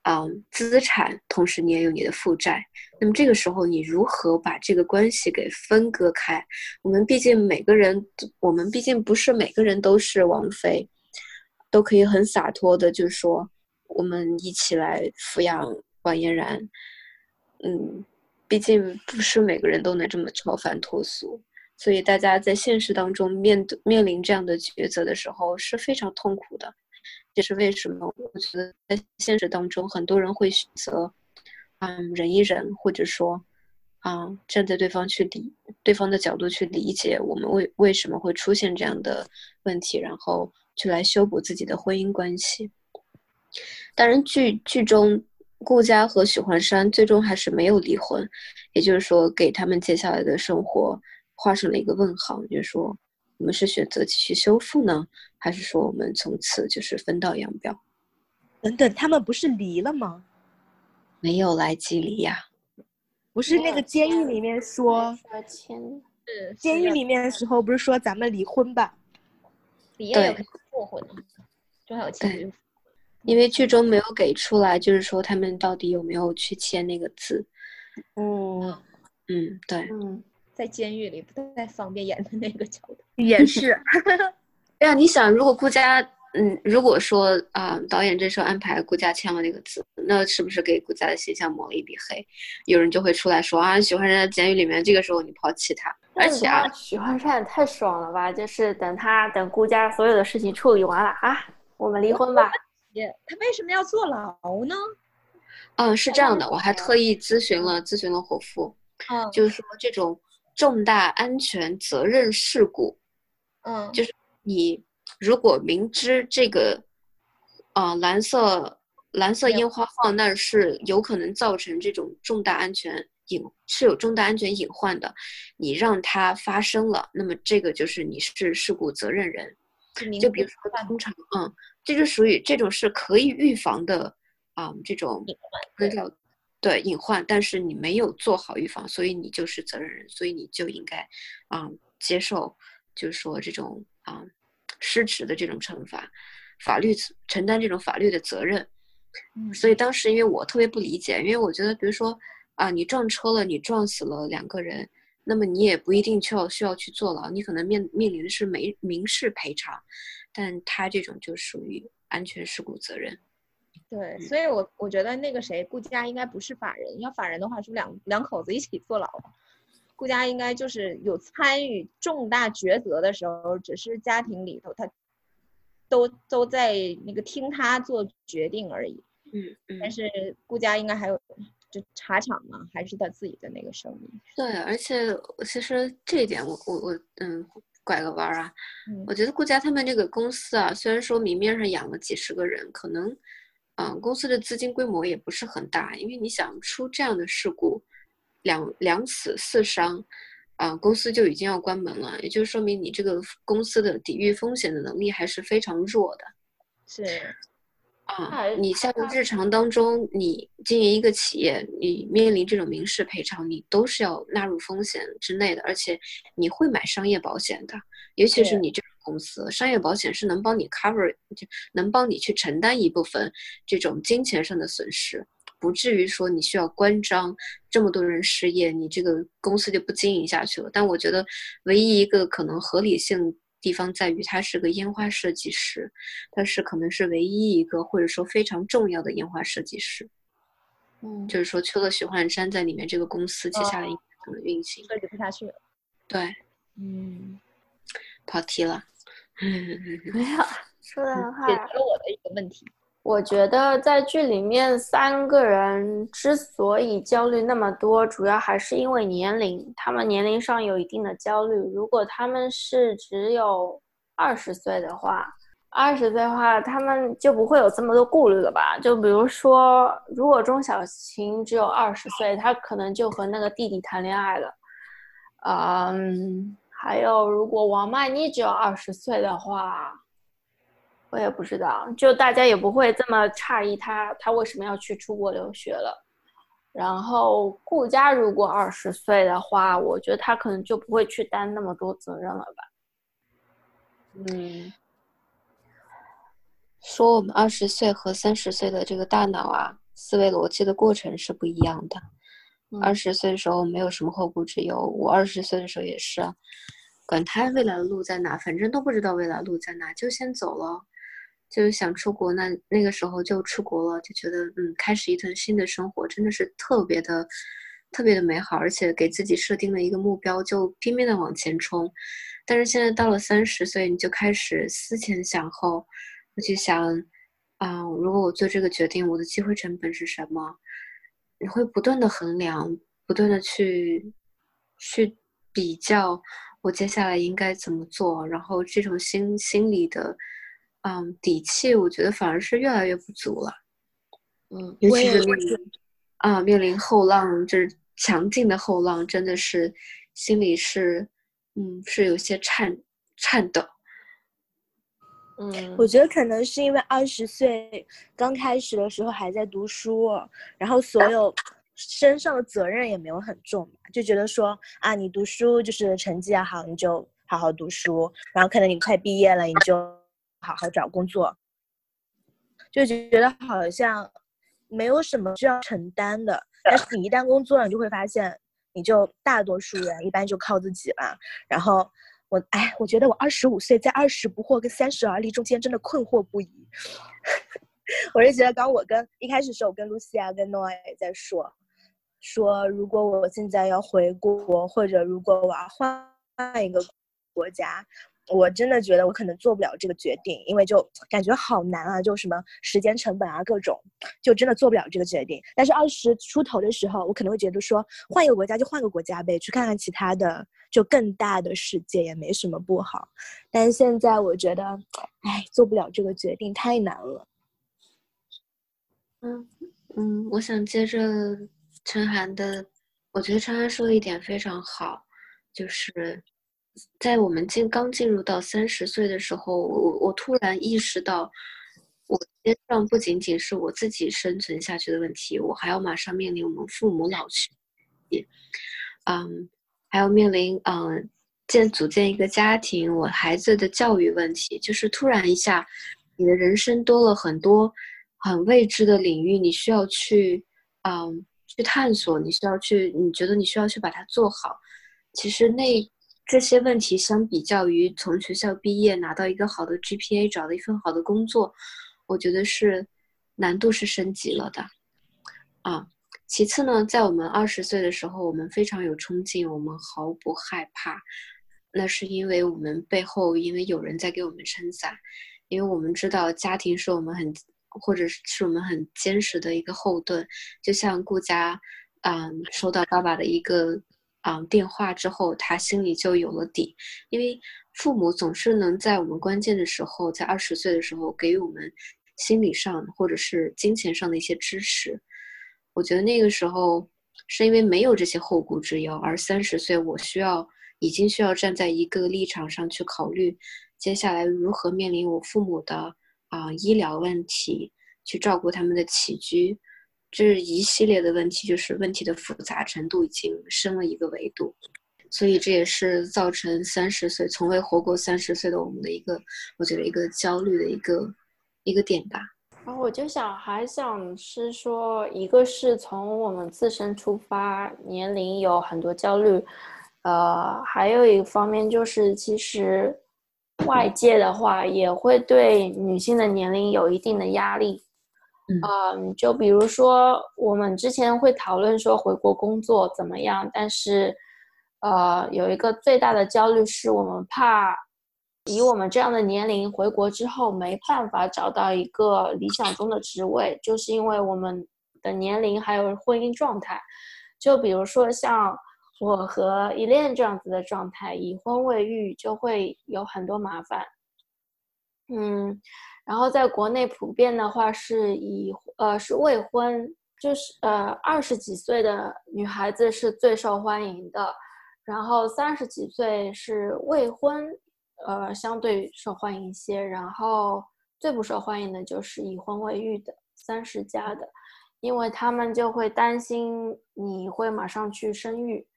嗯，资产，同时你也有你的负债。那么这个时候，你如何把这个关系给分割开？我们毕竟每个人，我们毕竟不是每个人都是王菲，都可以很洒脱的，就是说，我们一起来抚养王嫣然。嗯，毕竟不是每个人都能这么超凡脱俗，所以大家在现实当中面对面临这样的抉择的时候是非常痛苦的。这是为什么？我觉得在现实当中，很多人会选择，嗯，忍一忍，或者说，啊，站在对方去理对方的角度去理解我们为为什么会出现这样的问题，然后去来修补自己的婚姻关系。当然，剧剧中顾佳和许幻山最终还是没有离婚，也就是说，给他们接下来的生活画上了一个问号，就是说。我们是选择继续修复呢，还是说我们从此就是分道扬镳？等等，他们不是离了吗？没有来及离呀，不是那个监狱里面说签，是监狱里面的时候不是说咱们离婚吧？离也有复婚，就还有签约。因为剧中没有给出来，就是说他们到底有没有去签那个字？嗯嗯，对，嗯。在监狱里不太方便演的那个角度，也是。对啊，你想，如果顾佳，嗯，如果说啊，导演这时候安排顾佳签了那个字，那是不是给顾佳的形象抹了一笔黑？有人就会出来说啊，许幻山在监狱里面，这个时候你抛弃他，而且啊，许幻山也太爽了吧！就是等他等顾佳所有的事情处理完了啊，我们离婚吧。他为什么要坐牢呢？嗯，是这样的，我还特意咨询了咨询了火夫，嗯，就是说这种。重大安全责任事故，嗯，就是你如果明知这个，啊，蓝色蓝色烟花放那是有可能造成这种重大安全隐是有重大安全隐患的，你让它发生了，那么这个就是你是事故责任人。就比如说，通常，嗯，这就属于这种是可以预防的，啊，这种那叫。对隐患，但是你没有做好预防，所以你就是责任人，所以你就应该，啊，接受，就是说这种啊失职的这种惩罚，法律承担这种法律的责任。嗯，所以当时因为我特别不理解，因为我觉得，比如说啊，你撞车了，你撞死了两个人，那么你也不一定需要需要去坐牢，你可能面面临的是没民事赔偿，但他这种就属于安全事故责任。对，所以，我我觉得那个谁，顾佳应该不是法人，要法人的话，是不两两口子一起坐牢。顾佳应该就是有参与重大抉择的时候，只是家庭里头他都都在那个听他做决定而已。嗯嗯。但是顾佳应该还有就茶厂嘛，还是他自己的那个生意。对，而且其实这一点，我我我嗯，拐个弯儿啊，我觉得顾佳他们这个公司啊，虽然说明面上养了几十个人，可能。嗯，公司的资金规模也不是很大，因为你想出这样的事故，两两死四伤，啊，公司就已经要关门了，也就说明你这个公司的抵御风险的能力还是非常弱的。是，啊，你像日常当中你经营一个企业，你面临这种民事赔偿，你都是要纳入风险之内的，而且你会买商业保险的，尤其是你这。公司商业保险是能帮你 cover，就能帮你去承担一部分这种金钱上的损失，不至于说你需要关张，这么多人失业，你这个公司就不经营下去了。但我觉得唯一一个可能合理性地方在于，他是个烟花设计师，他是可能是唯一一个或者说非常重要的烟花设计师。嗯，就是说缺了许幻山在里面，这个公司接下来应该怎么运行？设计不下去了。对，嗯，跑题了。没有说的很好，解决了我的一个问题。我觉得在剧里面，三个人之所以焦虑那么多，主要还是因为年龄，他们年龄上有一定的焦虑。如果他们是只有二十岁的话，二十岁的话，他们就不会有这么多顾虑了吧？就比如说，如果钟小琴只有二十岁，她可能就和那个弟弟谈恋爱了，嗯。还有，如果王曼妮只有二十岁的话，我也不知道，就大家也不会这么诧异她她为什么要去出国留学了。然后顾佳如果二十岁的话，我觉得她可能就不会去担那么多责任了吧。嗯，说我们二十岁和三十岁的这个大脑啊，思维逻辑的过程是不一样的。二十岁的时候没有什么后顾之忧，我二十岁的时候也是，管他未来的路在哪，反正都不知道未来路在哪，就先走了，就是想出国，那那个时候就出国了，就觉得嗯，开始一段新的生活，真的是特别的，特别的美好，而且给自己设定了一个目标，就拼命的往前冲。但是现在到了三十岁，你就开始思前想后，我去想啊，如果我做这个决定，我的机会成本是什么？你会不断的衡量，不断的去去比较，我接下来应该怎么做？然后这种心心理的，嗯，底气，我觉得反而是越来越不足了。嗯，尤其是面临啊面临后浪，就是强劲的后浪，真的是心里是，嗯，是有些颤颤抖。嗯，我觉得可能是因为二十岁刚开始的时候还在读书，然后所有身上的责任也没有很重，就觉得说啊，你读书就是成绩要好，你就好好读书，然后可能你快毕业了，你就好好找工作，就觉得好像没有什么需要承担的。但是你一旦工作了，你就会发现，你就大多数人一般就靠自己了，然后。我哎，我觉得我二十五岁，在二十不惑跟三十而立中间，真的困惑不已。我是觉得，刚我跟一开始时候，我跟露西亚、跟诺亚也在说，说如果我现在要回国，或者如果我要换换一个国家。我真的觉得我可能做不了这个决定，因为就感觉好难啊，就什么时间成本啊，各种，就真的做不了这个决定。但是二十出头的时候，我可能会觉得说，换一个国家就换个国家呗，去看看其他的，就更大的世界也没什么不好。但是现在我觉得，哎，做不了这个决定太难了。嗯嗯，我想接着陈涵的，我觉得陈涵说的一点非常好，就是。在我们进刚进入到三十岁的时候，我我突然意识到，我肩上不仅仅是我自己生存下去的问题，我还要马上面临我们父母老去，嗯，还要面临嗯建组建一个家庭，我孩子的教育问题，就是突然一下，你的人生多了很多很未知的领域，你需要去嗯去探索，你需要去，你觉得你需要去把它做好，其实那。这些问题相比较于从学校毕业拿到一个好的 GPA，找到一份好的工作，我觉得是难度是升级了的。啊，其次呢，在我们二十岁的时候，我们非常有冲劲，我们毫不害怕，那是因为我们背后因为有人在给我们撑伞，因为我们知道家庭是我们很或者是我们很坚实的一个后盾，就像顾佳，嗯，收到爸爸的一个。啊，电话之后，他心里就有了底，因为父母总是能在我们关键的时候，在二十岁的时候给予我们心理上或者是金钱上的一些支持。我觉得那个时候是因为没有这些后顾之忧，而三十岁我需要已经需要站在一个立场上去考虑接下来如何面临我父母的啊医疗问题，去照顾他们的起居。这一系列的问题，就是问题的复杂程度已经升了一个维度，所以这也是造成三十岁从未活过三十岁的我们的一个，我觉得一个焦虑的一个一个点吧。然后我就想，还想是说，一个是从我们自身出发，年龄有很多焦虑，呃，还有一个方面就是，其实外界的话也会对女性的年龄有一定的压力。嗯，就比如说，我们之前会讨论说回国工作怎么样，但是，呃，有一个最大的焦虑是我们怕，以我们这样的年龄回国之后没办法找到一个理想中的职位，就是因为我们的年龄还有婚姻状态。就比如说像我和依恋这样子的状态，已婚未育就会有很多麻烦。嗯。然后在国内普遍的话是以呃是未婚，就是呃二十几岁的女孩子是最受欢迎的，然后三十几岁是未婚，呃相对受欢迎一些，然后最不受欢迎的就是已婚未育的三十加的，因为他们就会担心你会马上去生育，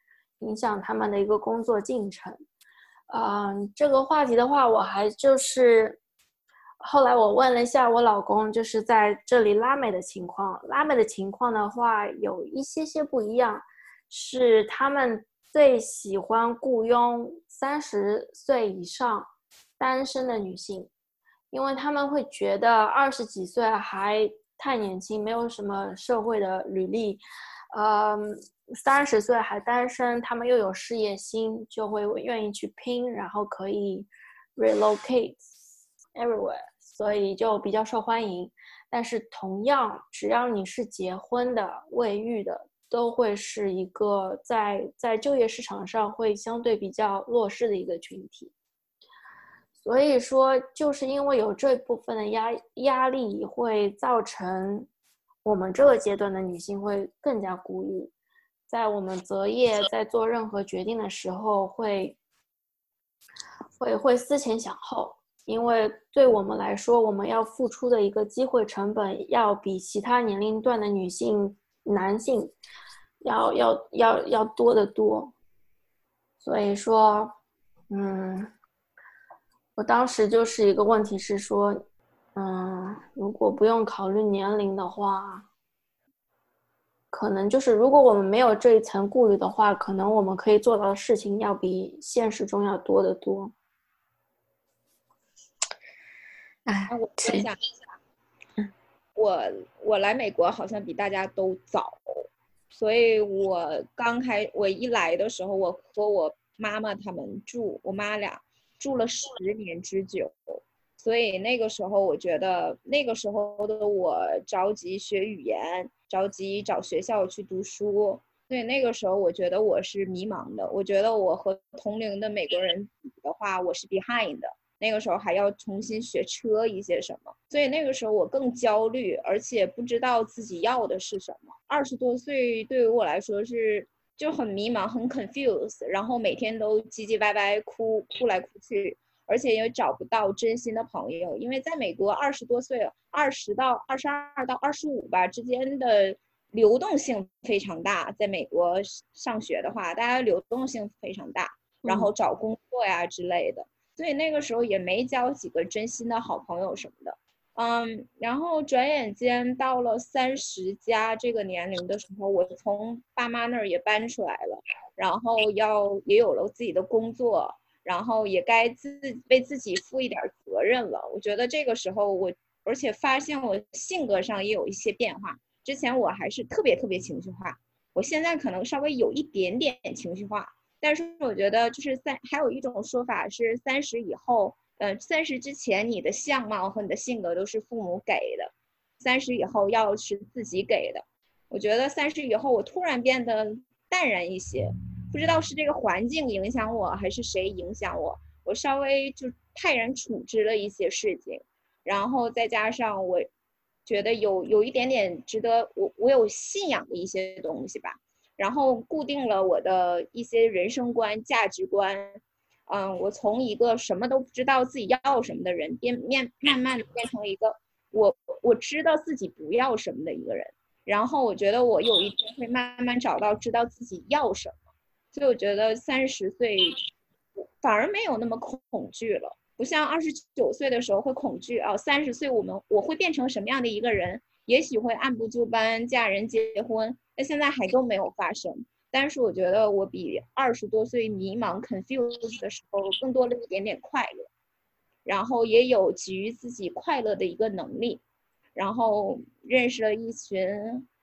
影响他们的一个工作进程。嗯，这个话题的话，我还就是。后来我问了一下我老公，就是在这里拉美的情况。拉美的情况的话，有一些些不一样，是他们最喜欢雇佣三十岁以上单身的女性，因为他们会觉得二十几岁还太年轻，没有什么社会的履历。嗯，三十岁还单身，他们又有事业心，就会愿意去拼，然后可以 relocate everywhere。所以就比较受欢迎。但是同样，只要你是结婚的、未育的，都会是一个在在就业市场上会相对比较弱势的一个群体。所以说，就是因为有这部分的压压力，会造成我们这个阶段的女性会更加孤立，在我们择业、在做任何决定的时候，会会会思前想后，因为对我们来说，我们要付出的一个机会成本，要比其他年龄段的女性、男性要要要要多得多。所以说，嗯。我当时就是一个问题是说，嗯，如果不用考虑年龄的话，可能就是如果我们没有这一层顾虑的话，可能我们可以做到的事情要比现实中要多得多。哎，我分享一下，我我来美国好像比大家都早，所以我刚开我一来的时候，我和我妈妈他们住，我妈俩。住了十年之久，所以那个时候我觉得，那个时候的我着急学语言，着急找学校去读书，所以那个时候我觉得我是迷茫的。我觉得我和同龄的美国人比的话，我是 behind 的。那个时候还要重新学车一些什么，所以那个时候我更焦虑，而且不知道自己要的是什么。二十多岁对于我来说是。就很迷茫，很 confused，然后每天都唧唧歪歪哭，哭来哭去，而且也找不到真心的朋友。因为在美国，二十多岁，二十到二十二到二十五吧之间的流动性非常大。在美国上学的话，大家流动性非常大，然后找工作呀之类的，所以那个时候也没交几个真心的好朋友什么的。嗯，然后转眼间到了三十加这个年龄的时候，我从爸妈那儿也搬出来了，然后要也有了自己的工作，然后也该自为自己负一点责任了。我觉得这个时候我，而且发现我性格上也有一些变化。之前我还是特别特别情绪化，我现在可能稍微有一点点情绪化，但是我觉得就是三还有一种说法是三十以后。呃，三十之前你的相貌和你的性格都是父母给的，三十以后要是自己给的。我觉得三十以后我突然变得淡然一些，不知道是这个环境影响我还是谁影响我，我稍微就泰然处之了一些事情，然后再加上我觉得有有一点点值得我我有信仰的一些东西吧，然后固定了我的一些人生观价值观。嗯，我从一个什么都不知道自己要什么的人，变面慢慢的变成了一个我我知道自己不要什么的一个人。然后我觉得我有一天会慢慢找到知道自己要什么，所以我觉得三十岁反而没有那么恐惧了，不像二十九岁的时候会恐惧啊。三十岁我们我会变成什么样的一个人？也许会按部就班嫁人结婚，那现在还都没有发生。但是我觉得我比二十多岁迷茫 confused 的时候更多了一点点快乐，然后也有给予自己快乐的一个能力，然后认识了一群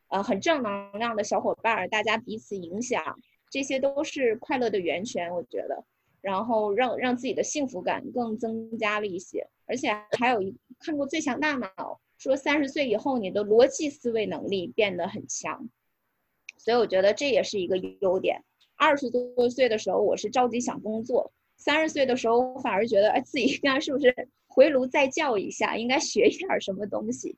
呃很正能量的小伙伴，大家彼此影响，这些都是快乐的源泉，我觉得，然后让让自己的幸福感更增加了一些，而且还有一看过《最强大脑》，说三十岁以后你的逻辑思维能力变得很强。所以我觉得这也是一个优点。二十多岁的时候，我是着急想工作；三十岁的时候，我反而觉得，哎，自己应该是不是回炉再教一下，应该学一点什么东西。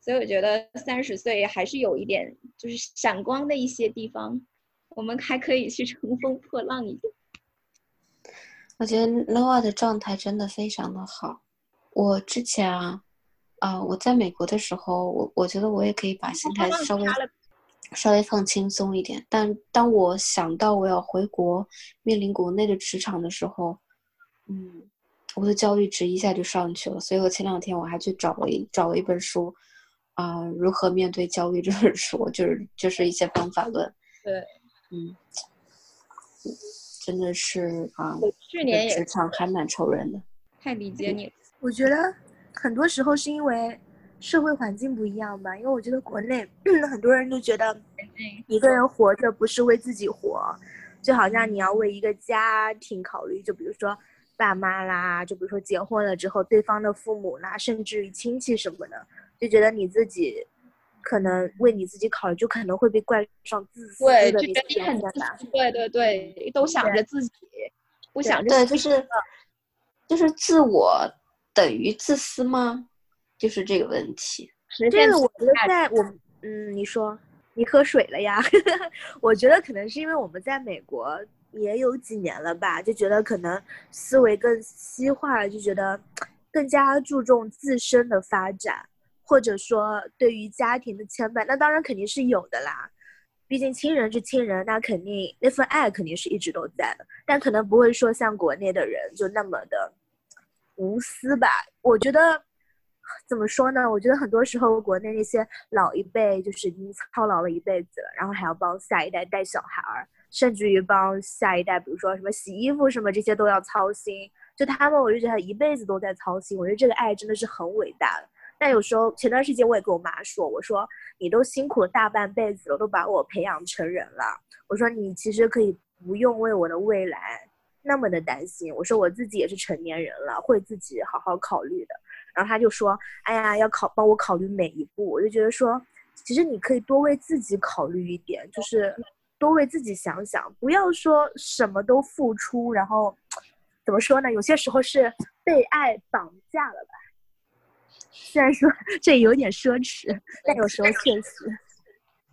所以我觉得三十岁还是有一点就是闪光的一些地方，我们还可以去乘风破浪一点。我觉得 Noah 的状态真的非常的好。我之前啊，啊，我在美国的时候，我我觉得我也可以把心态稍微。稍微放轻松一点，但当我想到我要回国，面临国内的职场的时候，嗯，我的焦虑值一下就上去了。所以我前两天我还去找了一找了一本书，啊，如何面对焦虑这本书，就是就是一些方法论。对，嗯，真的是啊，去年职场还蛮愁人的。太理解你了，我觉得很多时候是因为。社会环境不一样吧，因为我觉得国内 很多人都觉得一个人活着不是为自己活，就好像你要为一个家庭考虑。就比如说，爸妈啦，就比如说结婚了之后，对方的父母啦，甚至于亲戚什么的，就觉得你自己可能为你自己考虑，就可能会被冠上自私对，的就觉得你那些很自偏见吧。私对对对，都想着自己，不想着对，就是就是自我等于自私吗？就是这个问题。这个我觉得在我，嗯，你说你喝水了呀？我觉得可能是因为我们在美国也有几年了吧，就觉得可能思维更西化了，就觉得更加注重自身的发展，或者说对于家庭的牵绊，那当然肯定是有的啦。毕竟亲人是亲人，那肯定那份爱肯定是一直都在的，但可能不会说像国内的人就那么的无私吧。我觉得怎么说呢？我觉得很多时候国内那些老一辈就是已经操劳了一辈子了，然后还要帮下一代带小孩儿，甚至于帮下一代，比如说什么洗衣服什么这些都要操心。就他们，我就觉得一辈子都在操心。我觉得这个爱真的是很伟大的。但有时候前段时间我也跟我妈说，我说你都辛苦了大半辈子了，都把我培养成人了，我说你其实可以不用为我的未来那么的担心。我说我自己也是成年人了，会自己好好考虑的。然后他就说：“哎呀，要考帮我考虑每一步。”我就觉得说，其实你可以多为自己考虑一点，就是多为自己想想，不要说什么都付出，然后怎么说呢？有些时候是被爱绑架了吧。虽然说 这有点奢侈，但有时候确实，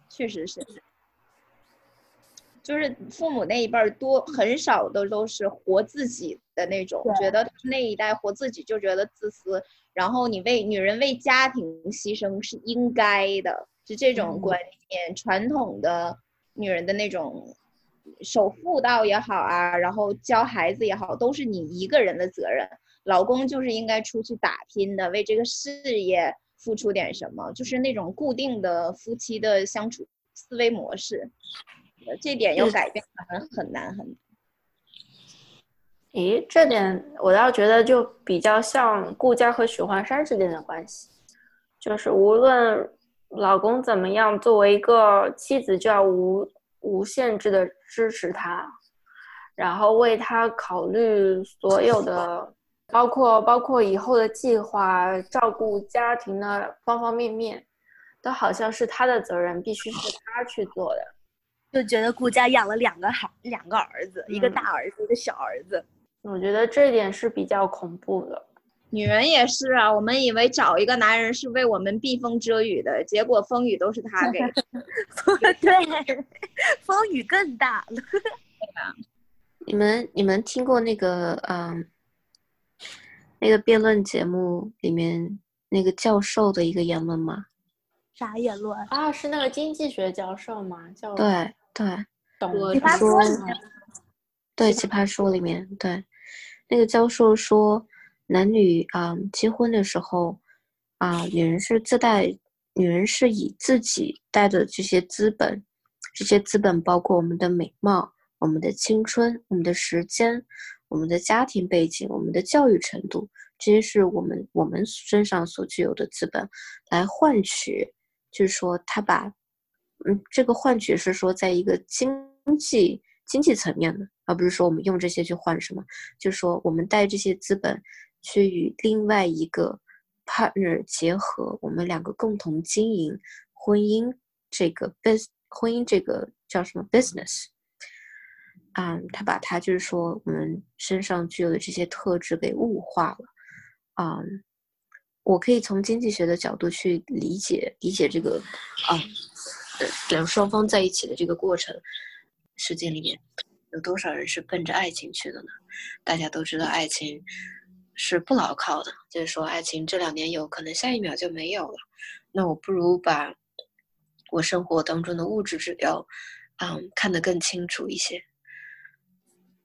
确实是，就是父母那一辈儿多很少的都是活自己的那种，觉得他们那一代活自己就觉得自私，然后你为女人为家庭牺牲是应该的，是这种观念，传统的女人的那种守妇道也好啊，然后教孩子也好，都是你一个人的责任，老公就是应该出去打拼的，为这个事业付出点什么，就是那种固定的夫妻的相处思维模式，呃这点要改变可能很难很难。咦，这点我倒觉得就比较像顾佳和许幻山之间的关系，就是无论老公怎么样，作为一个妻子就要无无限制的支持他，然后为他考虑所有的，包括包括以后的计划、照顾家庭的方方面面，都好像是他的责任，必须是他去做的。就觉得顾家养了两个孩，两个儿子，一个嗯大儿子，一个小儿子。我觉得这点是比较恐怖的。女人也是啊，我们以为找一个男人是为我们避风遮雨的，结果风雨都是他给的。对，风雨更大了。对 吧你们你们听过那个嗯，那个辩论节目里面那个教授的一个言论吗？啥言论？啊，是那个经济学教授吗？叫对对奇葩说说里面对，《奇葩说》里面对。那个教授说，男女啊、结婚的时候啊、女人是自带，女人是以自己带的这些资本，这些资本包括我们的美貌、我们的青春、我们的时间、我们的家庭背景、我们的教育程度，这些是我们我们身上所具有的资本，来换取，就是说他把，嗯，这个换取是说在一个经济经济层面的，而不是说我们用这些去换什么，就是说我们带这些资本去与另外一个 partner 结合，我们两个共同经营婚姻这个 bus 婚姻这个叫什么 business。嗯，他把他就是说我们身上具有的这些特质给物化了。嗯，我可以从经济学的角度去理解理解这个啊，两双方在一起的这个过程。世界里面有多少人是奔着爱情去的呢？大家都知道爱情是不牢靠的，就是说爱情这两年有可能下一秒就没有了。那我不如把我生活当中的物质指标，嗯，看得更清楚一些。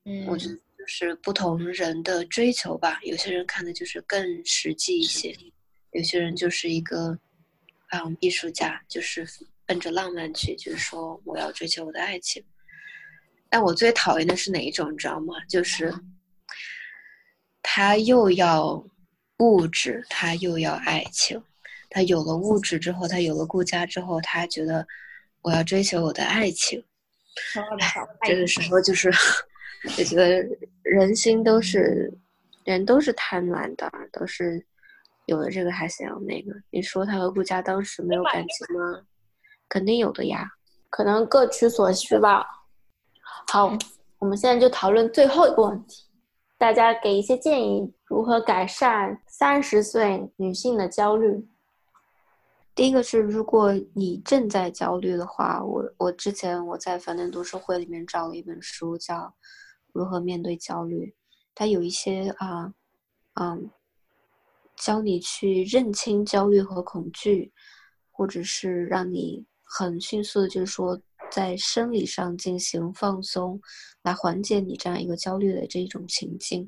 嗯我觉得就是不同人的追求吧，有些人看的就是更实际一些，有些人就是一个，嗯，艺术家，就是奔着浪漫去，就是说我要追求我的爱情。但我最讨厌的是哪一种，你知道吗？就是 他又要物质，他又要爱情。他有了物质之后，他有了顾家之后，他觉得我要追求我的爱情。这个时候就是就 觉得人心都是人都是贪婪的，都是有了这个还想要那个。你说他和顾家当时没有感情吗？肯定有的呀，可能各取所需吧。好，我们现在就讨论最后一个问题，大家给一些建议，如何改善三十岁女性的焦虑？第一个是，如果你正在焦虑的话，我我之前我在樊登读书会里面找了一本书，叫《如何面对焦虑》，它有一些啊，嗯，教你去认清焦虑和恐惧，或者是让你很迅速的，就是说在生理上进行放松，来缓解你这样一个焦虑的这一种情境。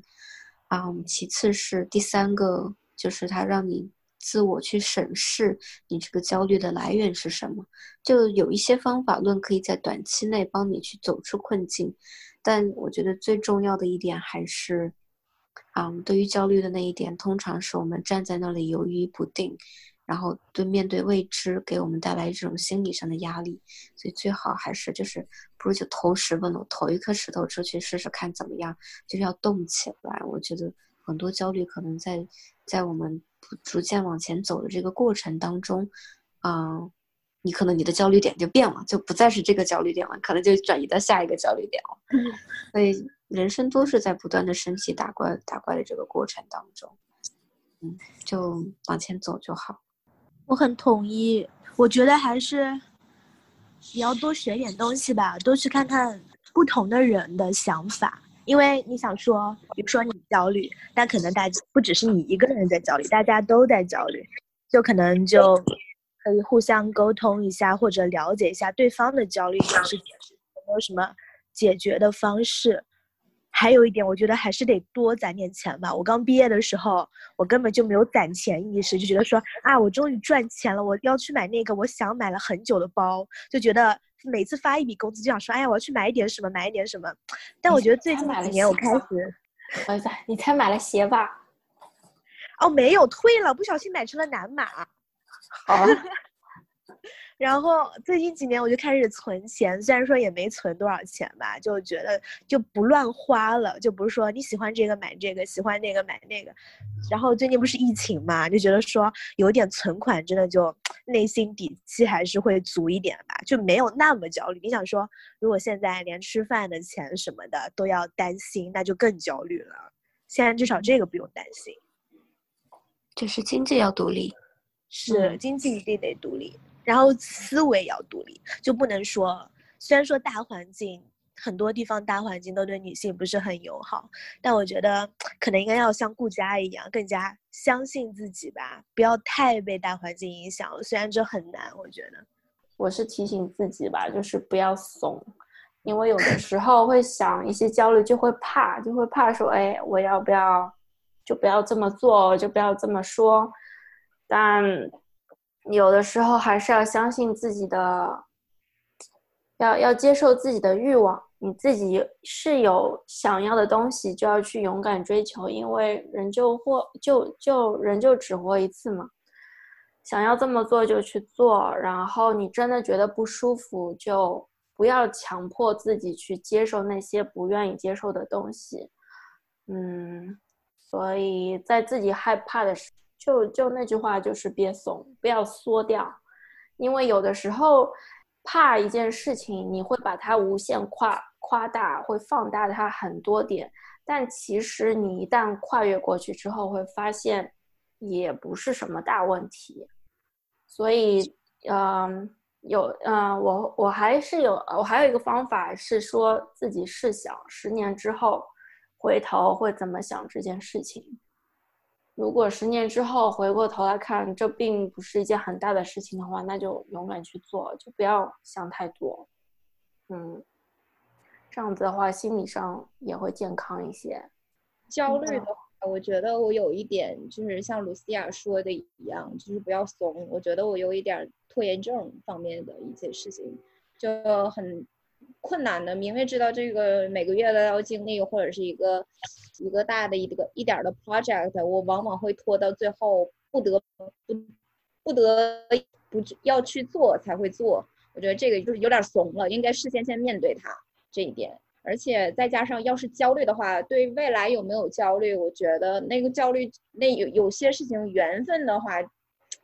啊，其次是第三个，就是它让你。自我去审视你这个焦虑的来源是什么，就有一些方法论可以在短期内帮你去走出困境，但我觉得最重要的一点还是，嗯，对于焦虑的那一点，通常是我们站在那里犹豫不定，然后对面对未知给我们带来这种心理上的压力，所以最好还是就是不如就投石问路，投一颗石头出去试试看怎么样，就是要动起来。我觉得很多焦虑可能在在我们。逐渐往前走的这个过程当中，嗯，你可能你的焦虑点就变了，就不再是这个焦虑点了，可能就转移到下一个焦虑点了。所以人生都是在不断的升级打怪打怪的这个过程当中，嗯，就往前走就好。我很同意，我觉得还是你要多学点东西吧，多去看看不同的人的想法。因为你想说，比如说你焦虑，但可能大家不只是你一个人在焦虑，大家都在焦虑，就可能就可以互相沟通一下，或者了解一下对方的焦虑是有没有什么解决的方式。还有一点，我觉得还是得多攒点钱吧。我刚毕业的时候，我根本就没有攒钱意识，就觉得说啊，我终于赚钱了，我要去买那个我想买了很久的包，就觉得。每次发一笔工资就想说，哎呀，我要去买一点什么，买一点什么。但我觉得最近几年我开始，儿子，你才买了鞋吧？哦，没有，退了，不小心买成了男码。好。然后最近几年我就开始存钱，虽然说也没存多少钱吧，就觉得就不乱花了，就不是说你喜欢这个买这个，喜欢那个买那个。然后最近不是疫情嘛，就觉得说有点存款，真的就内心底气还是会足一点吧，就没有那么焦虑。你想说，如果现在连吃饭的钱什么的都要担心，那就更焦虑了。现在至少这个不用担心，就是经济要独立，是经济一定得独立。然后思维要独立，就不能说，虽然说大环境很多地方大环境都对女性不是很友好，但我觉得可能应该要像顾佳一样，更加相信自己吧，不要太被大环境影响。虽然这很难，我觉得，我是提醒自己吧，就是不要怂，因为有的时候会想一些焦虑，就会怕，就会怕说，哎，我要不要，就不要这么做，就不要这么说，但。有的时候还是要相信自己的，要要接受自己的欲望。你自己是有想要的东西，就要去勇敢追求，因为人就活就就人就只活一次嘛。想要这么做就去做，然后你真的觉得不舒服，就不要强迫自己去接受那些不愿意接受的东西。嗯，所以在自己害怕的时。就就那句话，就是别怂，不要缩掉，因为有的时候怕一件事情，你会把它无限夸夸大，会放大它很多点，但其实你一旦跨越过去之后，会发现也不是什么大问题。所以，嗯，有，嗯，我我还是有，我还有一个方法是说自己试想，十年之后回头会怎么想这件事情。如果十年之后回过头来看，这并不是一件很大的事情的话，那就勇敢去做，就不要想太多。嗯，这样子的话，心理上也会健康一些。焦虑的话，我觉得我有一点就是像卢西亚说的一样，就是不要怂。我觉得我有一点拖延症方面的一些事情，就很。困难的，明明知道这个每个月都要经历，或者是一个一个大的一个一点的 project，我往往会拖到最后，不得不不得不要去做才会做。我觉得这个就是有点怂了，应该事先先面对它这一点。而且再加上要是焦虑的话，对未来有没有焦虑，我觉得那个焦虑，那有有些事情缘分的话，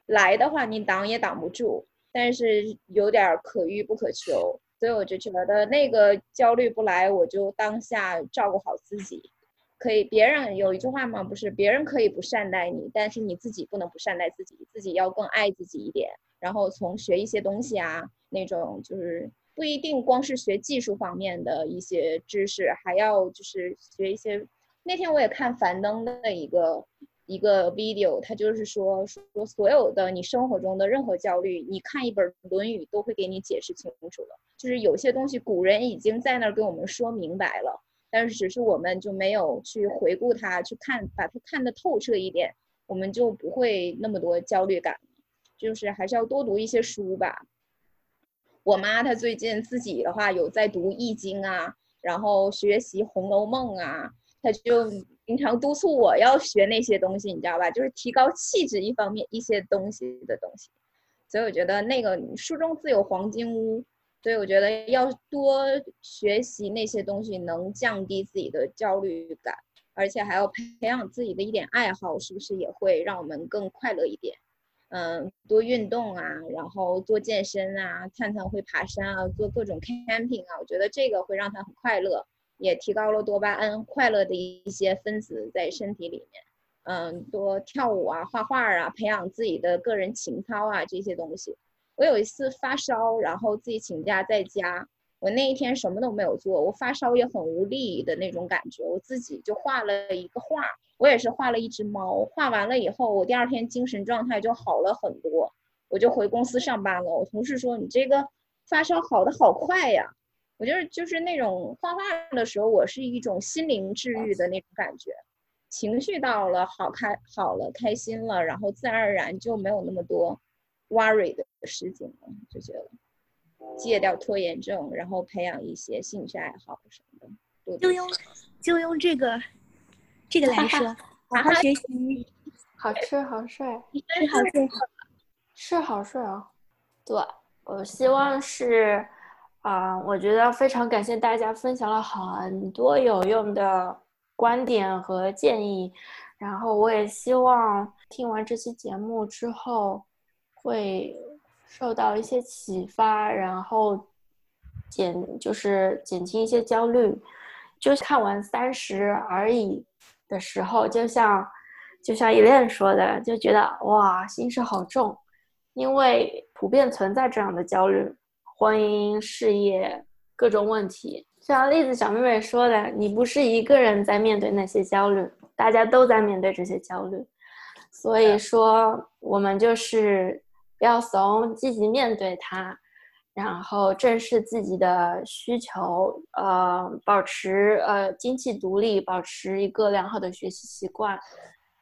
来的话你挡也挡不住，但是有点可遇不可求，所以我就觉得那个焦虑不来，我就当下照顾好自己。可以，别人有一句话吗？不是，别人可以不善待你，但是你自己不能不善待自己，自己要更爱自己一点。然后从学一些东西啊，那种就是不一定光是学技术方面的一些知识，还要就是学一些。那天我也看樊登的一个一个 video，他就是说说所有的你生活中的任何焦虑，你看一本《论语》都会给你解释清楚了。就是有些东西古人已经在那儿给我们说明白了。但是只是我们就没有去回顾它，去看把它看得透彻一点，我们就不会那么多焦虑感。就是还是要多读一些书吧。我妈她最近自己的话有在读《易经》啊，然后学习《红楼梦》啊，她就经常督促我要学那些东西，你知道吧？就是提高气质一方面一些东西的东西。所以我觉得那个书中自有黄金屋。所以我觉得要多学习那些东西，能降低自己的焦虑感，而且还要培养自己的一点爱好，是不是也会让我们更快乐一点？嗯，多运动啊，然后做健身啊，探探会爬山啊，做各种 camping 啊，我觉得这个会让他很快乐，也提高了多巴胺快乐的一些分子在身体里面。嗯，多跳舞啊，画画啊，培养自己的个人情操啊，这些东西。我有一次发烧，然后自己请假在家。我那一天什么都没有做，我发烧也很无力的那种感觉。我自己就画了一个画，我也是画了一只猫。画完了以后，我第二天精神状态就好了很多，我就回公司上班了。我同事说：“你这个发烧好的好快呀！”我就是就是那种画画的时候，我是一种心灵治愈的那种感觉，情绪到了好开好了开心了，然后自然而然就没有那么多。worry 的事情了，就觉得戒掉拖延症，然后培养一些兴趣爱好什么的，就用就用这个这个来说，好好学习，好吃好睡，吃好睡好，是好睡啊。对，我希望是啊，我觉得非常感谢大家分享了很多有用的观点和建议，然后我也希望听完这期节目之后。会受到一些启发，然后减就是减轻一些焦虑。就看完《三十而已》的时候，就像就像依恋说的，就觉得哇，心事好重，因为普遍存在这样的焦虑，婚姻、事业各种问题。像栗子小妹妹说的，你不是一个人在面对那些焦虑，大家都在面对这些焦虑。所以说，我们就是。不要怂，积极面对它，然后正视自己的需求，呃，保持呃经济独立，保持一个良好的学习习惯。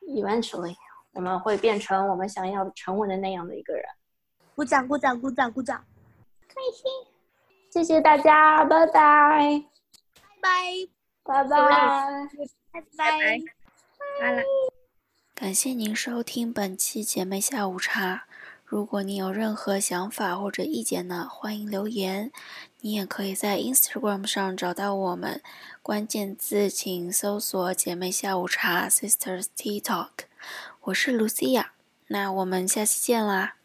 Eventually，我们会变成我们想要成为的那样的一个人。鼓掌，鼓掌，鼓掌，鼓掌，开心！谢谢大家，拜拜，拜拜，拜拜，拜拜，拜了。感谢您收听本期姐妹下午茶。如果你有任何想法或者意见呢，欢迎留言。你也可以在 Instagram 上找到我们，关键字请搜索“姐妹下午茶 ”（Sisters Tea Talk）。我是 Lucia，那我们下期见啦！